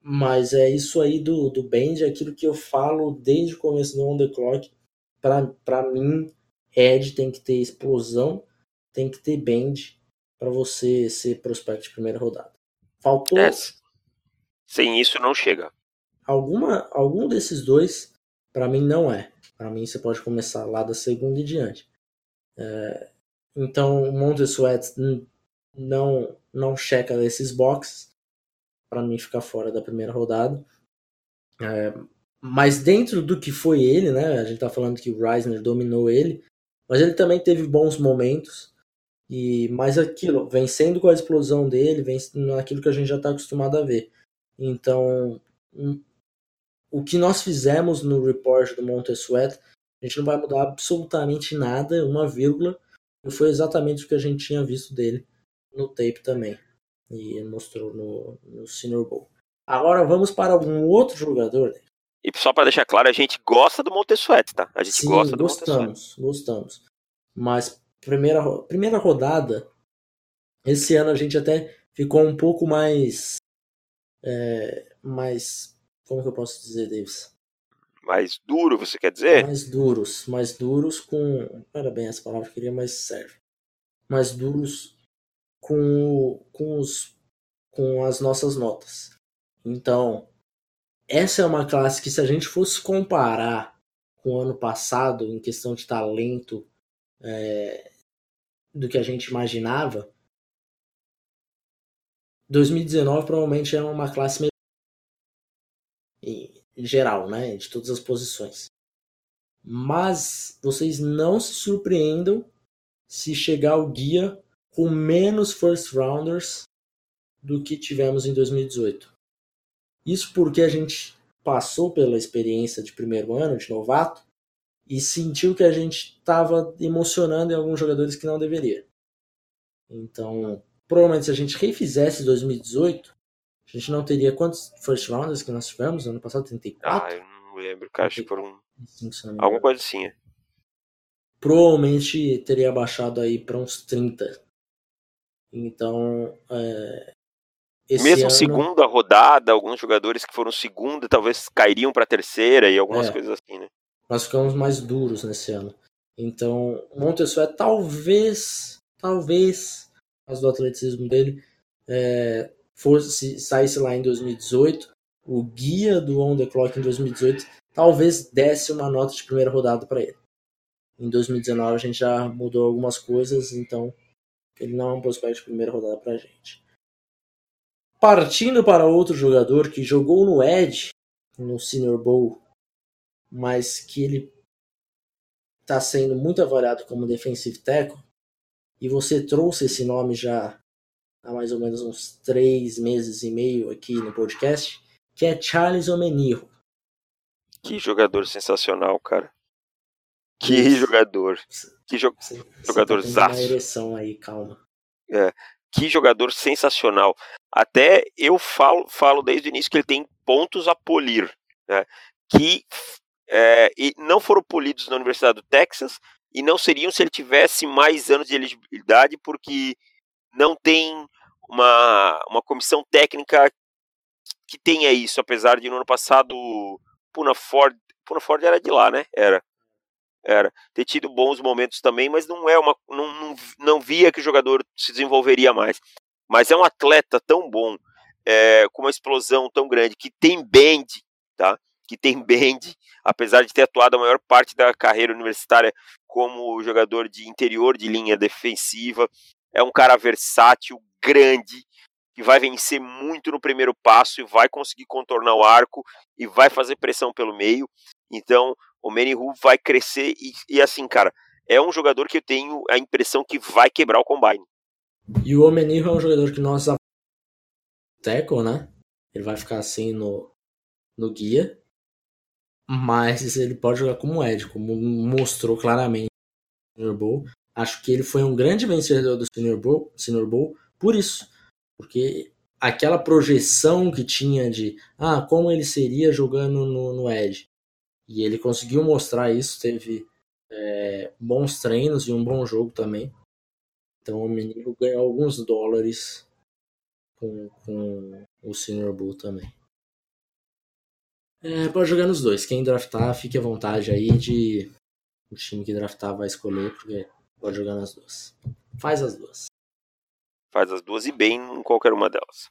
Mas é isso aí do, do Bend, é aquilo que eu falo desde o começo do On The Clock. Para mim, Ed tem que ter explosão, tem que ter Bend para você ser prospect de primeira rodada. Faltou. É, sem isso não chega. Alguma, algum desses dois, para mim, não é. Para mim, você pode começar lá da segunda e diante. É, então, o Montesuet não, não checa esses boxes para mim ficar fora da primeira rodada. É, mas dentro do que foi ele, né? A gente tá falando que o Reisner dominou ele, mas ele também teve bons momentos. E mais aquilo, vencendo com a explosão dele, vencendo naquilo que a gente já está acostumado a ver. Então, o que nós fizemos no report do Montesuet, a gente não vai mudar absolutamente nada, uma vírgula, e foi exatamente o que a gente tinha visto dele no tape também e mostrou no, no Senior Bowl. Agora vamos para algum outro jogador. E só para deixar claro, a gente gosta do Montesuete, tá? A gente Sim, gosta do gostamos, gostamos. Mas primeira, primeira rodada, esse ano a gente até ficou um pouco mais. É, mais. Como que eu posso dizer, Davis? Mais duro, você quer dizer? Mais duros. Mais duros com. Não era bem essa palavra que eu queria, mas serve. Mais duros com, com, os, com as nossas notas. Então, essa é uma classe que, se a gente fosse comparar com o ano passado, em questão de talento, é, do que a gente imaginava, 2019 provavelmente é uma classe geral, né? De todas as posições. Mas vocês não se surpreendam se chegar o guia com menos first rounders do que tivemos em 2018. Isso porque a gente passou pela experiência de primeiro ano, de novato, e sentiu que a gente estava emocionando em alguns jogadores que não deveria. Então, provavelmente se a gente refizesse 2018, a gente não teria quantos first rounders que nós tivemos ano passado? 34? Ah, eu não lembro, cara, acho que foram alguma coisa assim. É. Provavelmente teria baixado aí para uns 30 então, é, mesmo ano... segunda rodada, alguns jogadores que foram segunda talvez cairiam para terceira e algumas é, coisas assim, né? Nós ficamos mais duros nesse ano. Então, Montessué talvez, talvez, as do atleticismo dele é, fosse saísse lá em 2018, o guia do On The Clock em 2018 talvez desse uma nota de primeira rodada para ele. Em 2019 a gente já mudou algumas coisas, então ele não é um prospect de primeira rodada pra gente. Partindo para outro jogador que jogou no Edge, no Senior Bowl, mas que ele está sendo muito avaliado como defensive tackle, e você trouxe esse nome já há mais ou menos uns três meses e meio aqui no podcast, que é Charles Omenijo. Que jogador sensacional, cara. Que Isso. jogador. Que jo você, jogador você tá ereção aí, calma. É, que jogador sensacional. Até eu falo, falo desde o início que ele tem pontos a polir, né? Que é, não foram polidos na Universidade do Texas e não seriam se ele tivesse mais anos de elegibilidade, porque não tem uma, uma comissão técnica que tenha isso, apesar de no ano passado Puna Ford, Puna Ford era de lá, né? Era era ter tido bons momentos também, mas não é uma não, não, não via que o jogador se desenvolveria mais. Mas é um atleta tão bom, é, com uma explosão tão grande, que tem bend, tá? Que tem bend, apesar de ter atuado a maior parte da carreira universitária como jogador de interior de linha defensiva. É um cara versátil, grande, que vai vencer muito no primeiro passo e vai conseguir contornar o arco e vai fazer pressão pelo meio. Então, o Manny Hu vai crescer e, e, assim, cara, é um jogador que eu tenho a impressão que vai quebrar o combine. E o Omenihu é um jogador que nós tackle, né? Ele vai ficar assim no, no guia, mas ele pode jogar como Ed, como mostrou claramente no Bowl. Acho que ele foi um grande vencedor do Senior Bowl, Senior Bowl por isso. Porque aquela projeção que tinha de ah, como ele seria jogando no, no Edge. E ele conseguiu mostrar isso, teve é, bons treinos e um bom jogo também. Então o menino ganhou alguns dólares com, com o Senior Bowl também. É, pode jogar nos dois. Quem draftar, fique à vontade aí de o time que draftar vai escolher, porque pode jogar nas duas. Faz as duas. Faz as duas e bem em qualquer uma delas.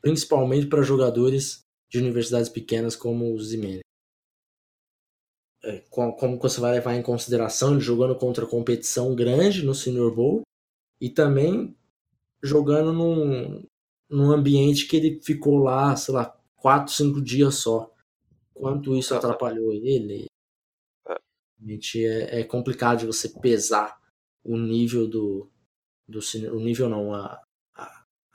principalmente para jogadores de universidades pequenas como os Zimenez. É, como você vai levar em consideração jogando contra competição grande no Senior Bowl e também jogando num, num ambiente que ele ficou lá, sei lá, quatro, cinco dias só. Quanto isso atrapalhou ele? Realmente é, é complicado de você pesar o nível do, do o nível não, a,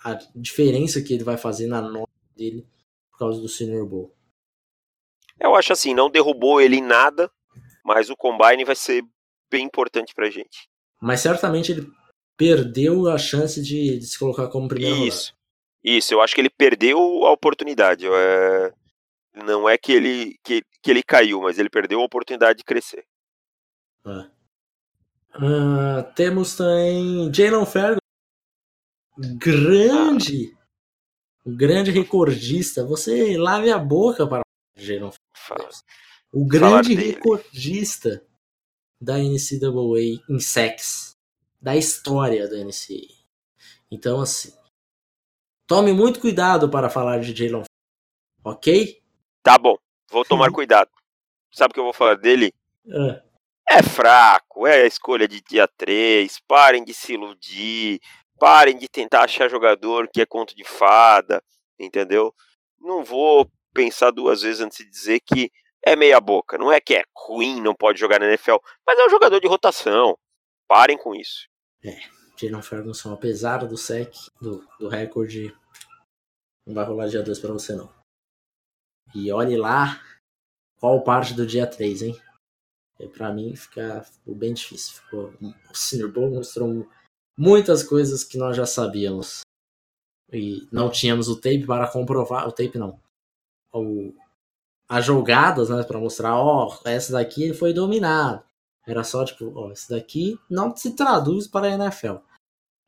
a, diferença que ele vai fazer na nota dele por causa do Senior Bowl. Eu acho assim, não derrubou ele em nada, mas o Combine vai ser bem importante pra gente. Mas certamente ele perdeu a chance de, de se colocar como primeiro Isso. Rodada. Isso, eu acho que ele perdeu a oportunidade. É... Não é que ele, que, que ele caiu, mas ele perdeu a oportunidade de crescer. Ah. Uh, temos também Jalen Ferguson, grande, ah. grande recordista. Você lave a boca para Jalen Ferguson. O grande recordista da NCAA em sex, da história da NCAA. Então, assim, Tome muito cuidado para falar de Jalen ok? Tá bom, vou tomar cuidado. Sabe o que eu vou falar dele? É. é fraco, é a escolha de dia 3. Parem de se iludir. Parem de tentar achar jogador que é conto de fada. Entendeu? Não vou pensar duas vezes antes de dizer que é meia boca. Não é que é ruim, não pode jogar na NFL, mas é um jogador de rotação. Parem com isso. É. Jalen Ferguson, apesar do sec, do, do recorde, não vai rolar dia 2 pra você não. E olhe lá qual parte do dia 3, hein? E pra mim fica, ficou bem difícil. Ficou, o Senior Bowl mostrou muitas coisas que nós já sabíamos. E não tínhamos o tape para comprovar. O tape não. O, as jogadas, né? Pra mostrar, ó, oh, essa daqui foi dominado. Era só tipo, ó, esse daqui não se traduz para a NFL.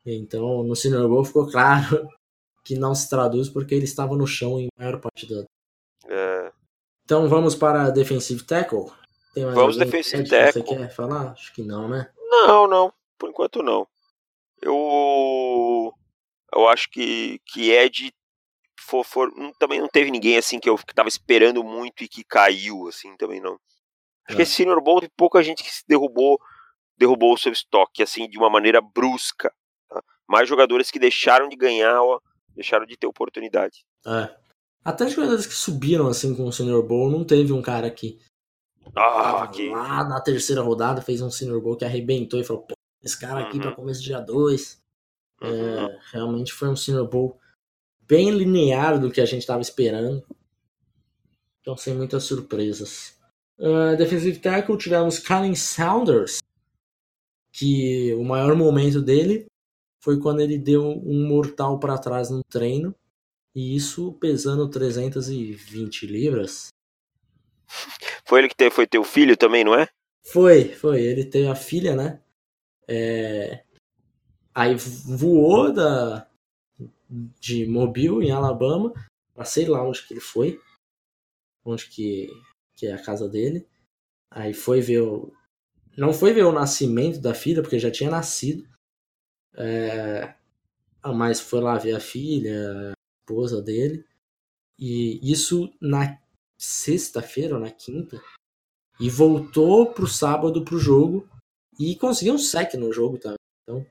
Então, no Senior Bowl ficou claro que não se traduz porque ele estava no chão em maior parte do. É. Então vamos para defensive tackle. vamos defensive tackle. Você quer falar? Acho que não, né? Não, não. Por enquanto não. Eu eu acho que que Ed for, for, também não teve ninguém assim que eu que tava esperando muito e que caiu assim também não. Acho é. que esse Senior Bowl tem pouca gente que se derrubou, derrubou o seu estoque, assim, de uma maneira brusca. Tá? Mais jogadores que deixaram de ganhar, ó, deixaram de ter oportunidade. É. Até jogadores que subiram, assim, com o Senior Bowl, não teve um cara que. Ah, que... Lá na terceira rodada fez um Senior Bowl que arrebentou e falou: pô, esse cara aqui uhum. pra começo de dia 2. É, uhum. É, realmente foi um Senior Bowl bem linear do que a gente estava esperando. Então, sem muitas surpresas. Uh, defensive tackle tivemos Colin Saunders, que o maior momento dele foi quando ele deu um mortal para trás no treino, e isso pesando 320 libras. Foi ele que teve, foi teu filho também, não é? Foi, foi. Ele teve a filha, né? É... Aí voou da... de Mobile, em Alabama, pra sei lá onde que ele foi. Onde que, que é a casa dele. Aí foi ver o... Não foi ver o nascimento da filha, porque já tinha nascido. É... Mas foi lá ver a filha, a esposa dele. E isso na sexta-feira ou na quinta. E voltou pro sábado pro jogo. E conseguiu um sec no jogo também. Então,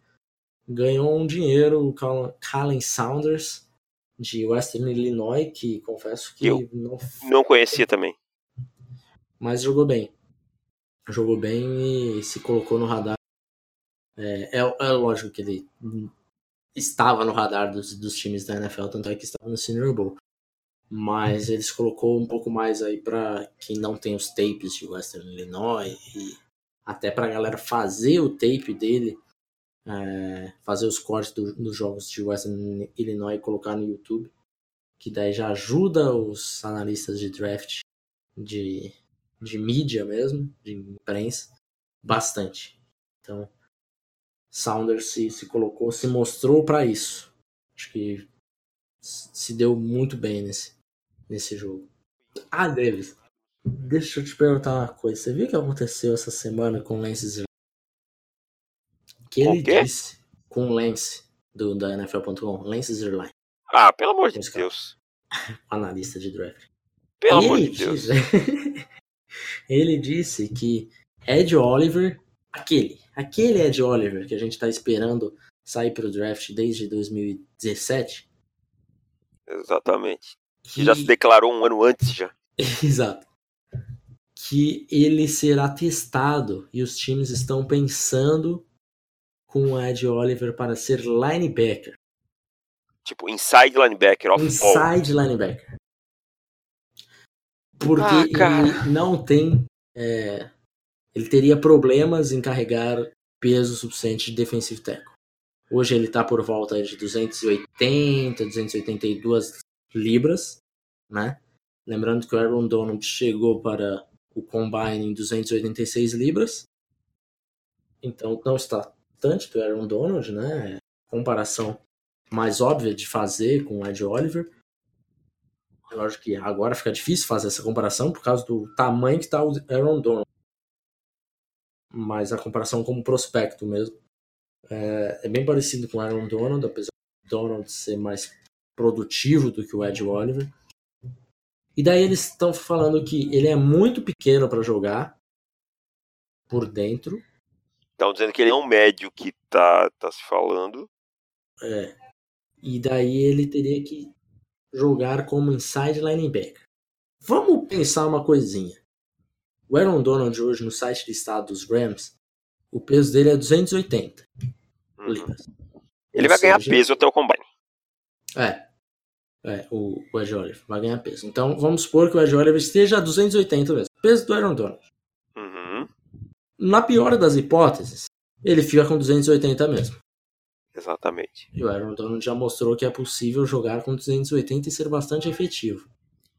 ganhou um dinheiro o Callen Saunders, de Western Illinois, que confesso que Eu não, não conhecia também. Mas jogou bem. Jogou bem e se colocou no radar. É, é, é lógico que ele estava no radar dos, dos times da NFL, tanto é que estava no Senior Bowl mas eles colocou um pouco mais aí para quem não tem os tapes de Western Illinois e até para a galera fazer o tape dele, é, fazer os cortes do, dos jogos de Western Illinois e colocar no YouTube, que daí já ajuda os analistas de draft de, de mídia mesmo, de imprensa, bastante. Então, Saunders se, se colocou, se mostrou para isso. Acho que se deu muito bem nesse, nesse jogo. Ah, Davis, deixa eu te perguntar uma coisa. Você viu o que aconteceu essa semana com o Lance Que ele disse com o Lance do, da NFL.com, Lance Zerline. Ah, pelo amor de Deus. Analista de draft. Pelo ele amor de Deus. Disse, ele disse que Ed Oliver, aquele, aquele Ed Oliver que a gente tá esperando sair pro draft desde 2017. Exatamente que já se declarou um ano antes já. Exato. Que ele será testado e os times estão pensando com o Ed Oliver para ser linebacker. Tipo, inside linebacker, off Inside ball. linebacker. Porque ah, ele não tem. É, ele teria problemas em carregar peso suficiente de defensive tackle. Hoje ele está por volta de 280, 282 libras, né? Lembrando que o Aaron Donald chegou para o Combine em 286 libras. Então não está tanto do Aaron Donald, né? Comparação mais óbvia de fazer com o Ed Oliver. É lógico que agora fica difícil fazer essa comparação por causa do tamanho que está o Aaron Donald. Mas a comparação como prospecto mesmo. É, é bem parecido com o Aaron Donald, apesar do Donald ser mais produtivo do que o Ed Oliver. E daí eles estão falando que ele é muito pequeno para jogar por dentro. Estão dizendo que ele é um médio que tá, tá se falando. É. E daí ele teria que jogar como inside linebacker. Vamos pensar uma coisinha. O Aaron Donald hoje no site listado dos Rams, o peso dele é 280 uhum. libras. Ele Ou vai seja, ganhar peso até o combine. É. É, o, o Ed Oliver vai ganhar peso. Então vamos supor que o Ed Oliver esteja a 280 mesmo. Peso do Aaron Donald. Uhum. Na pior das hipóteses, ele fica com 280 mesmo. Exatamente. E o Aaron Donald já mostrou que é possível jogar com 280 e ser bastante efetivo.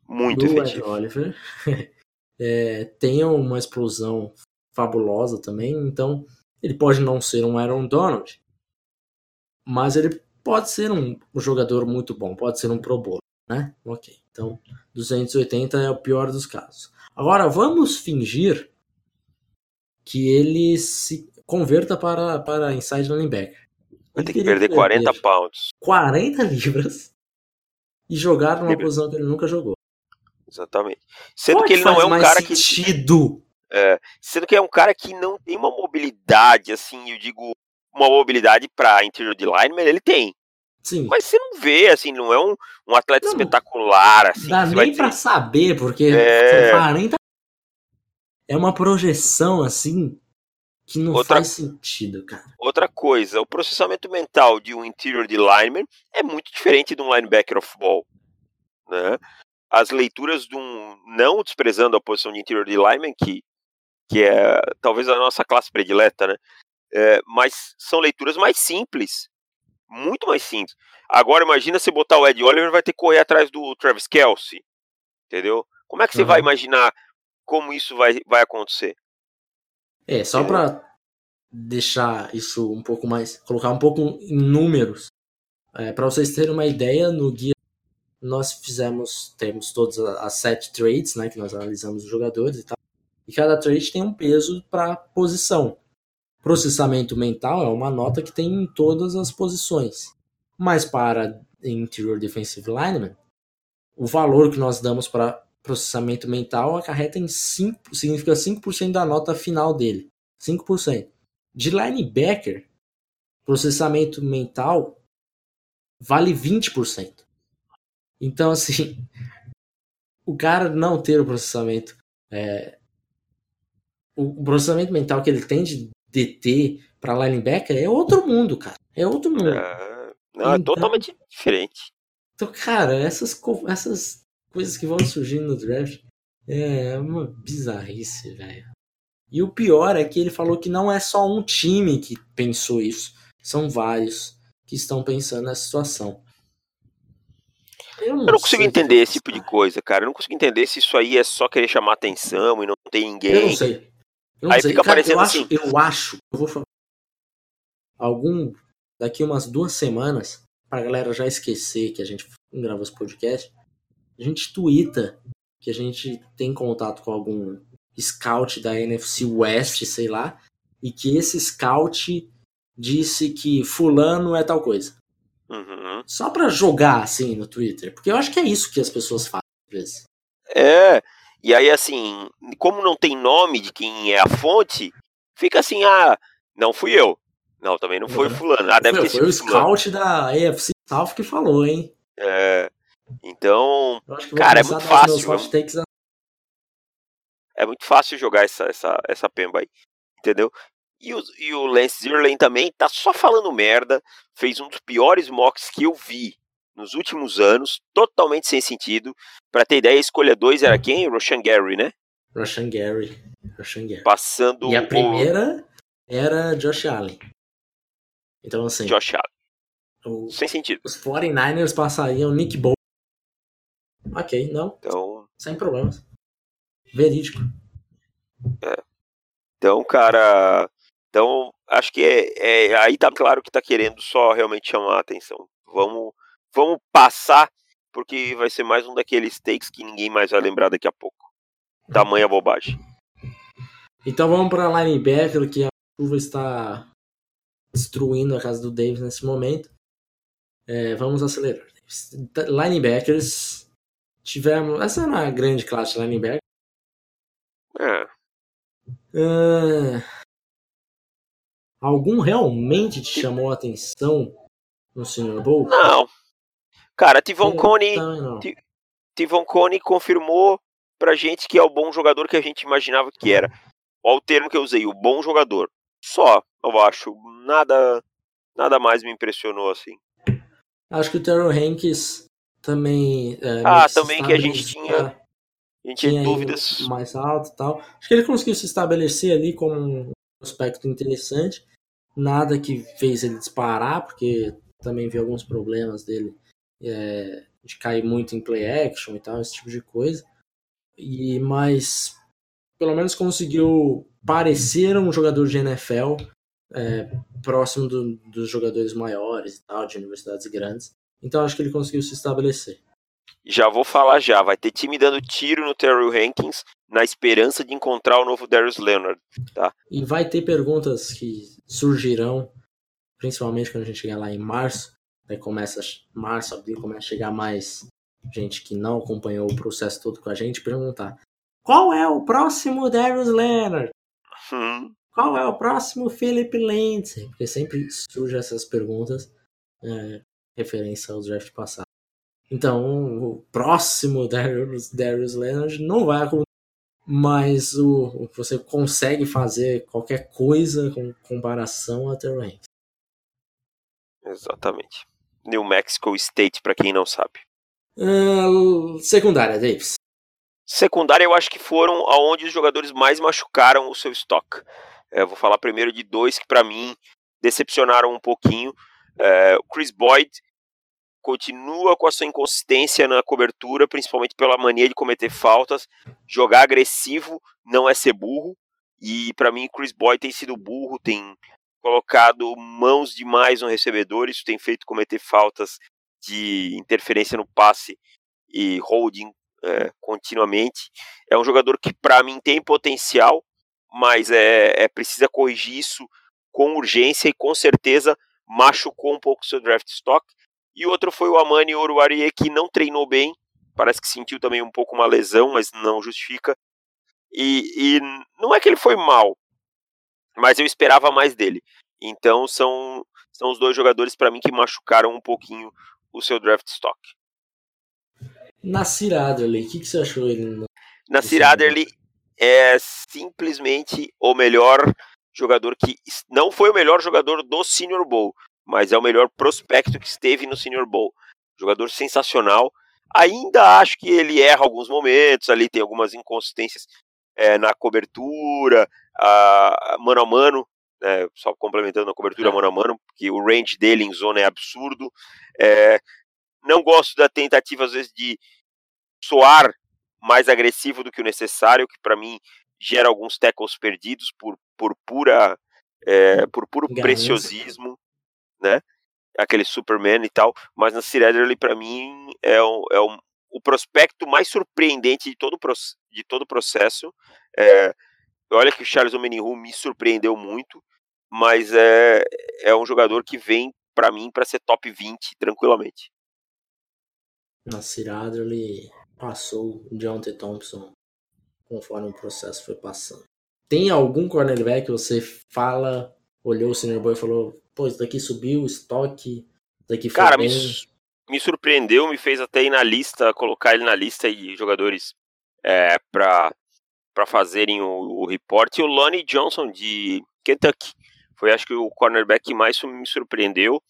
Muito do efetivo. Ed Oliver é, tem uma explosão fabulosa também, então ele pode não ser um Aaron Donald, mas ele pode ser um, um jogador muito bom, pode ser um Pro Bowl, né? Ok, então 280 é o pior dos casos. Agora vamos fingir que ele se converta para, para inside linebacker. Vai ter que perder 40 pounds. 40 libras e jogar numa Libra. posição que ele nunca jogou. Exatamente. Sendo Pode que ele não é um cara sentido. que. É, sendo que é um cara que não tem uma mobilidade, assim, eu digo, uma mobilidade para interior de lineman, ele tem. Sim. Mas você não vê, assim, não é um, um atleta não, espetacular, assim. Dá nem pra saber, porque é... 40 é uma projeção, assim, que não outra, faz sentido, cara. Outra coisa, o processamento mental de um interior de lineman é muito diferente de um linebacker of ball, né? As leituras de um, não desprezando a posição de interior de lineman, que, que é talvez a nossa classe predileta, né? É, mas são leituras mais simples muito mais simples. Agora imagina você botar o Ed Oliver vai ter que correr atrás do Travis Kelsey. Entendeu? Como é que você uhum. vai imaginar como isso vai, vai acontecer? É, só para deixar isso um pouco mais, colocar um pouco em números, é, para vocês terem uma ideia, no guia nós fizemos, temos todas as sete trades, né, que nós analisamos os jogadores e tal, e cada trade tem um peso para posição. Processamento mental é uma nota que tem em todas as posições. Mas para interior defensive lineman, o valor que nós damos para processamento mental acarreta em 5, significa 5% da nota final dele. 5%. De linebacker, processamento mental vale 20%. Então, assim, o cara não ter o processamento. É, o processamento mental que ele tem de DT para linebacker é outro mundo, cara. É outro mundo. É, não, é então, totalmente diferente. Então, cara, essas, essas coisas que vão surgindo no draft é uma bizarrice, velho. E o pior é que ele falou que não é só um time que pensou isso, são vários que estão pensando nessa situação. Eu não, eu não consigo entender esse tipo de coisa, cara. Eu não consigo entender se isso aí é só querer chamar atenção e não tem ninguém. Eu não sei. Eu não aí sei. fica cara, eu assim. Acho, eu acho, eu vou falar. Algum. Daqui umas duas semanas, pra galera já esquecer que a gente grava esse podcast, a gente twitta que a gente tem contato com algum scout da NFC West, sei lá, e que esse scout disse que fulano é tal coisa. Uhum. Só pra jogar assim no Twitter, porque eu acho que é isso que as pessoas fazem às vezes. É, e aí assim, como não tem nome de quem é a fonte, fica assim, ah, não fui eu. Não, também não foi fulano. Ah, deve foi, ter sido Foi o scout da AFC South que falou, hein? É. Então, cara, é muito fácil. É muito fácil jogar essa, essa, essa pemba aí, entendeu? E o, e o Lance Zierlein também tá só falando merda, fez um dos piores mocks que eu vi nos últimos anos, totalmente sem sentido. Para ter ideia, a escolha 2 era quem? Roshan Gary, né? Roshan Gary. Roshan Gary. Passando E a primeira era Josh Allen. Então assim... Josh Allen. O, sem sentido. Os 49ers passariam Nick Bowl. Ok, não. Então... Sem problemas. Verídico. É. Então, cara. Então, acho que é, é, aí tá claro que tá querendo só realmente chamar a atenção. Vamos, vamos passar, porque vai ser mais um daqueles takes que ninguém mais vai lembrar daqui a pouco. Tamanha bobagem. Então vamos para linebacker, que a chuva está destruindo a casa do Davis nesse momento. É, vamos acelerar. Linebackers. Tivemos. Essa é uma grande classe de linebacker. É. Uh, algum realmente te chamou a atenção no Senior Bowl? Não. Cara, Tivon Cone. Tivon Cone confirmou pra gente que é o bom jogador que a gente imaginava que era. Olha o termo que eu usei, o bom jogador. Só, eu acho. Nada, nada mais me impressionou assim. Acho que o Terrell Hanks também. É, ah, também que a gente tinha a gente tinha dúvidas. Mais alto e tal. Acho que ele conseguiu se estabelecer ali como um aspecto interessante. Nada que fez ele disparar, porque também vi alguns problemas dele é, de cair muito em play action e tal, esse tipo de coisa. E mas pelo menos conseguiu parecer um jogador de NFL é, próximo do, dos jogadores maiores e tal, de universidades grandes. Então acho que ele conseguiu se estabelecer. Já vou falar já, vai ter time dando tiro no Terry Rankins na esperança de encontrar o novo Darius Leonard, tá? E vai ter perguntas que surgirão, principalmente quando a gente chegar lá em março, aí começa março, abril, começa a chegar mais gente que não acompanhou o processo todo com a gente, perguntar qual é o próximo Darius Leonard? Hum. Qual é o próximo Philip Lindsay? Porque sempre surgem essas perguntas é, referência ao draft passado. Então, o próximo Darius, Darius Leonard não vai acontecer, mas o, você consegue fazer qualquer coisa com comparação a Terrence. Exatamente. New Mexico State, para quem não sabe. Uh, secundária, Davis. Secundária, eu acho que foram aonde os jogadores mais machucaram o seu estoque. É, vou falar primeiro de dois que, para mim, decepcionaram um pouquinho. É, o Chris Boyd continua com a sua inconsistência na cobertura, principalmente pela mania de cometer faltas. Jogar agressivo não é ser burro. E para mim, Chris Boy tem sido burro, tem colocado mãos demais no recebedor, isso tem feito cometer faltas de interferência no passe e holding é, continuamente. É um jogador que, para mim, tem potencial, mas é, é precisa corrigir isso com urgência e com certeza machucou um pouco seu draft stock. E outro foi o Amani Oruarie, que não treinou bem, parece que sentiu também um pouco uma lesão, mas não justifica. E, e não é que ele foi mal, mas eu esperava mais dele. Então são, são os dois jogadores para mim que machucaram um pouquinho o seu draft stock. Nasir Adderley, o que, que você achou ele? Nasir Adderley é simplesmente o melhor jogador que não foi o melhor jogador do Senior Bowl, mas é o melhor prospecto que esteve no Senior Bowl. Jogador sensacional. Ainda acho que ele erra alguns momentos, ali tem algumas inconsistências é, na cobertura, mano a mano, né, só complementando a cobertura é. mano a mano, porque o range dele em zona é absurdo. É, não gosto da tentativa, às vezes, de soar mais agressivo do que o necessário, que para mim gera alguns tackles perdidos por, por pura é, por puro preciosismo, né? Aquele Superman e tal, mas na Cirelli para mim é, o, é o prospecto mais surpreendente de todo, de todo o processo. É, olha que o Charles Omenihu me surpreendeu muito, mas é, é um jogador que vem para mim para ser top 20 tranquilamente. Nasir Adderley passou o Deontay Thompson conforme o processo foi passando. Tem algum cornerback que você fala, olhou o Senior Boy e falou, pô, isso daqui subiu, estoque, isso daqui foi Cara, bem. Me, me surpreendeu, me fez até ir na lista, colocar ele na lista de jogadores é, para para fazerem o, o report. E o Lonnie Johnson de Kentucky foi, acho que, o cornerback que mais me surpreendeu.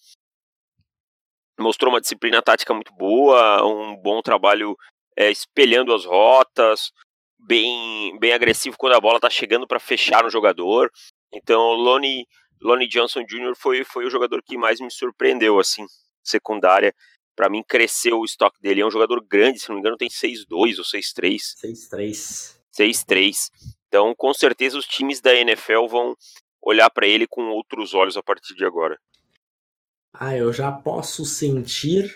Mostrou uma disciplina tática muito boa, um bom trabalho é, espelhando as rotas, bem, bem agressivo quando a bola está chegando para fechar no jogador. Então, o Lonnie, Lonnie Johnson Jr. foi, foi o jogador que mais me surpreendeu, assim, secundária. Para mim, cresceu o estoque dele. É um jogador grande, se não me engano, tem 6'2 ou 6'3. 6'3. 6-3. Então, com certeza, os times da NFL vão olhar para ele com outros olhos a partir de agora. Ah, eu já posso sentir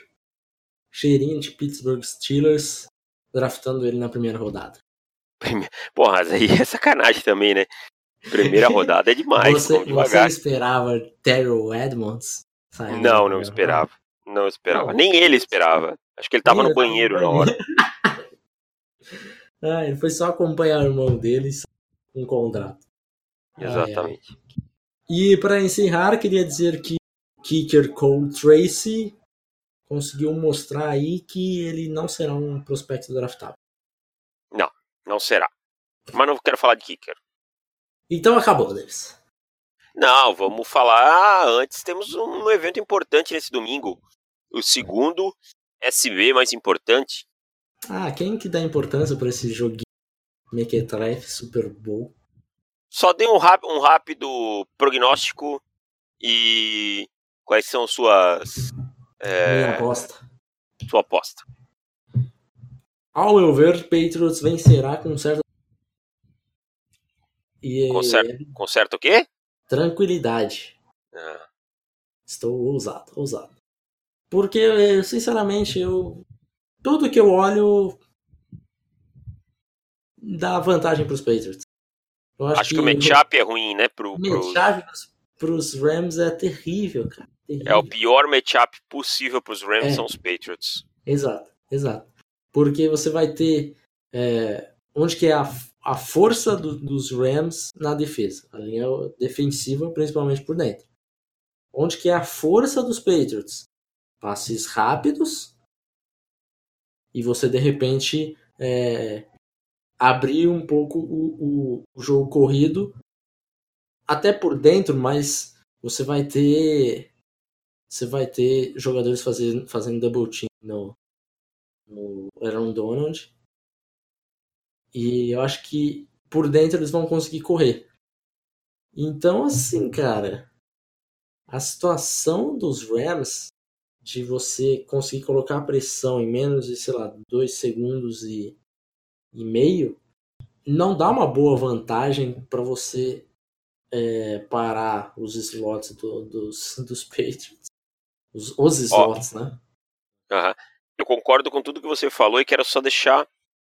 cheirinho de Pittsburgh Steelers draftando ele na primeira rodada. Porra, mas aí é sacanagem também, né? Primeira rodada é demais. Você, você esperava Terrell Edmonds? Não, não esperava. Não esperava. Não. Nem ele esperava. Acho que ele tava no banheiro na hora. Ah, ele foi só acompanhar o irmão deles um contrato. Exatamente. Ah. E para encerrar, queria dizer que Kicker Cole Tracy conseguiu mostrar aí que ele não será um prospecto draftável. Não, não será. Mas não quero falar de Kicker. Então acabou, Davis. Não, vamos falar. Antes temos um evento importante nesse domingo. O segundo SB mais importante. Ah, quem que dá importância para esse joguinho Mequetrefe Super Bowl? Só dê um, um rápido prognóstico e quais são suas. É, Minha aposta. Sua aposta. Ao meu ver, Patriots vencerá com certa. E... Com, certo, com certo o quê? Tranquilidade. Ah. Estou ousado, ousado. Porque, sinceramente, eu tudo que eu olho dá vantagem para os Patriots. acho, acho que, que, o matchup é ruim, né? Pro, o matchup para os Rams é terrível, cara. Terrível. É o pior matchup possível para os Rams é. são os Patriots. Exato, exato. Porque você vai ter é, onde que é a, a força do, dos Rams na defesa, a linha defensiva, principalmente por dentro. Onde que é a força dos Patriots? Passes rápidos e você de repente é, abrir um pouco o, o, jogo corrido até por dentro, mas você vai ter você vai ter jogadores fazendo, fazendo double team no, no Aaron Donald e eu acho que por dentro eles vão conseguir correr. Então assim, cara, a situação dos Rams de você conseguir colocar pressão em menos de, sei lá, dois segundos e, e meio não dá uma boa vantagem para você é, parar os slots do, dos, dos Patriots. Os, os slots, né? Uhum. Eu concordo com tudo que você falou e quero só deixar.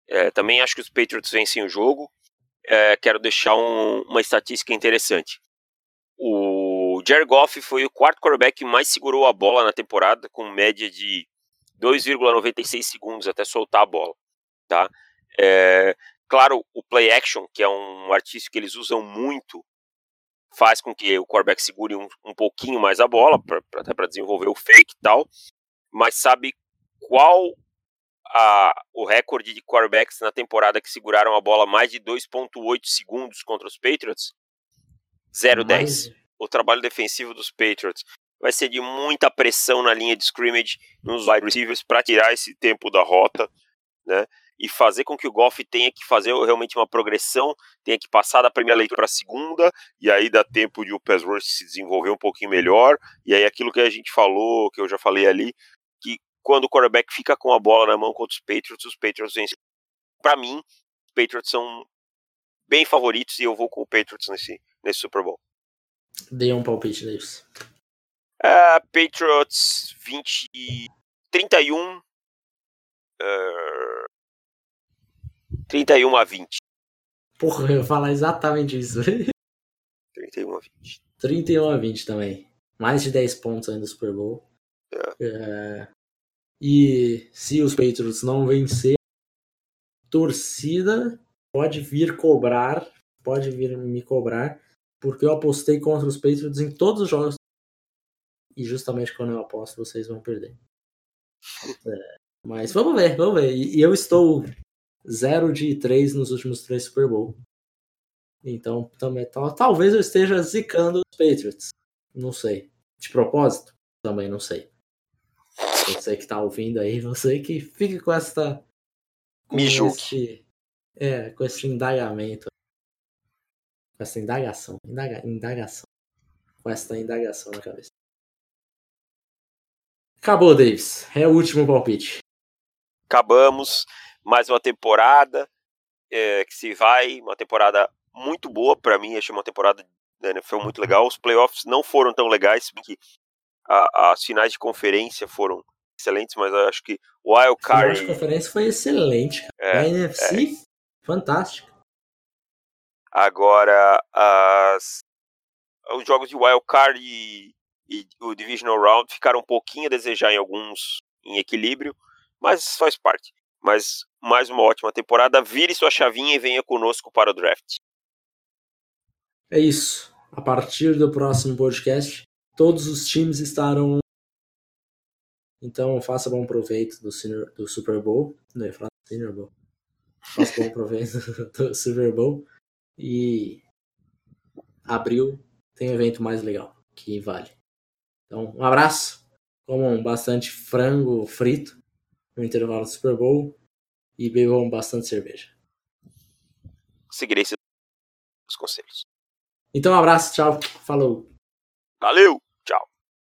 É, também acho que os Patriots vencem o jogo. É, quero deixar um, uma estatística interessante. O Jared Goff foi o quarto quarterback que mais segurou a bola na temporada, com média de 2,96 segundos até soltar a bola. Tá? É, claro, o play action, que é um artifício que eles usam muito faz com que o quarterback segure um, um pouquinho mais a bola, pra, pra, até para desenvolver o fake e tal, mas sabe qual a, o recorde de quarterbacks na temporada que seguraram a bola mais de 2.8 segundos contra os Patriots? 0-10. O trabalho defensivo dos Patriots vai ser de muita pressão na linha de scrimmage nos wide receivers para tirar esse tempo da rota, né? e fazer com que o Goff tenha que fazer realmente uma progressão, tenha que passar da primeira leitura para a segunda, e aí dá tempo de o pass rush se desenvolver um pouquinho melhor, e aí aquilo que a gente falou, que eu já falei ali, que quando o quarterback fica com a bola na mão contra os Patriots, os Patriots vencem. Para mim, os Patriots são bem favoritos e eu vou com o Patriots nesse, nesse Super Bowl. Dê um palpite, Davis. Uh, Patriots 20, 31, uh, 31 a 20. Porra, eu ia falar exatamente isso. 31 a 20. 31 a 20 também. Mais de 10 pontos ainda no Super Bowl. É. É... E se os Patriots não vencer, torcida pode vir cobrar, pode vir me cobrar, porque eu apostei contra os Patriots em todos os jogos. E justamente quando eu aposto, vocês vão perder. É, mas vamos ver, vamos ver. E eu estou 0 de 3 nos últimos três Super Bowl. Então, também, talvez eu esteja zicando os Patriots. Não sei. De propósito? Também não sei. Você que está ouvindo aí, você que fique com esta. Com Me julgue. é, com esse indagamento. Com essa indagação. Indaga, indagação. Com esta indagação na cabeça. Acabou, Davis. É o último palpite. Acabamos mais uma temporada é, que se vai, uma temporada muito boa para mim, achei uma temporada da NFL muito legal. Os playoffs não foram tão legais, porque a, as finais de conferência foram excelentes, mas eu acho que o Wild Card. A final de conferência foi excelente, cara. É, a NFC, é. fantástico. Agora, as, os jogos de Wild Card e, e o Divisional Round ficaram um pouquinho a desejar em alguns em equilíbrio, mas faz parte. Mas mais uma ótima temporada. Vire sua chavinha e venha conosco para o draft. É isso. A partir do próximo podcast, todos os times estarão. Então faça bom proveito do, senior, do Super Bowl. Não falar Senior Bowl. Faça bom proveito do Super Bowl. E abril tem um evento mais legal que vale. Então, um abraço. Comam bastante frango frito no intervalo do Super Bowl e bebam bastante cerveja. Seguirei os conselhos. Então, um abraço, tchau, falou. Valeu!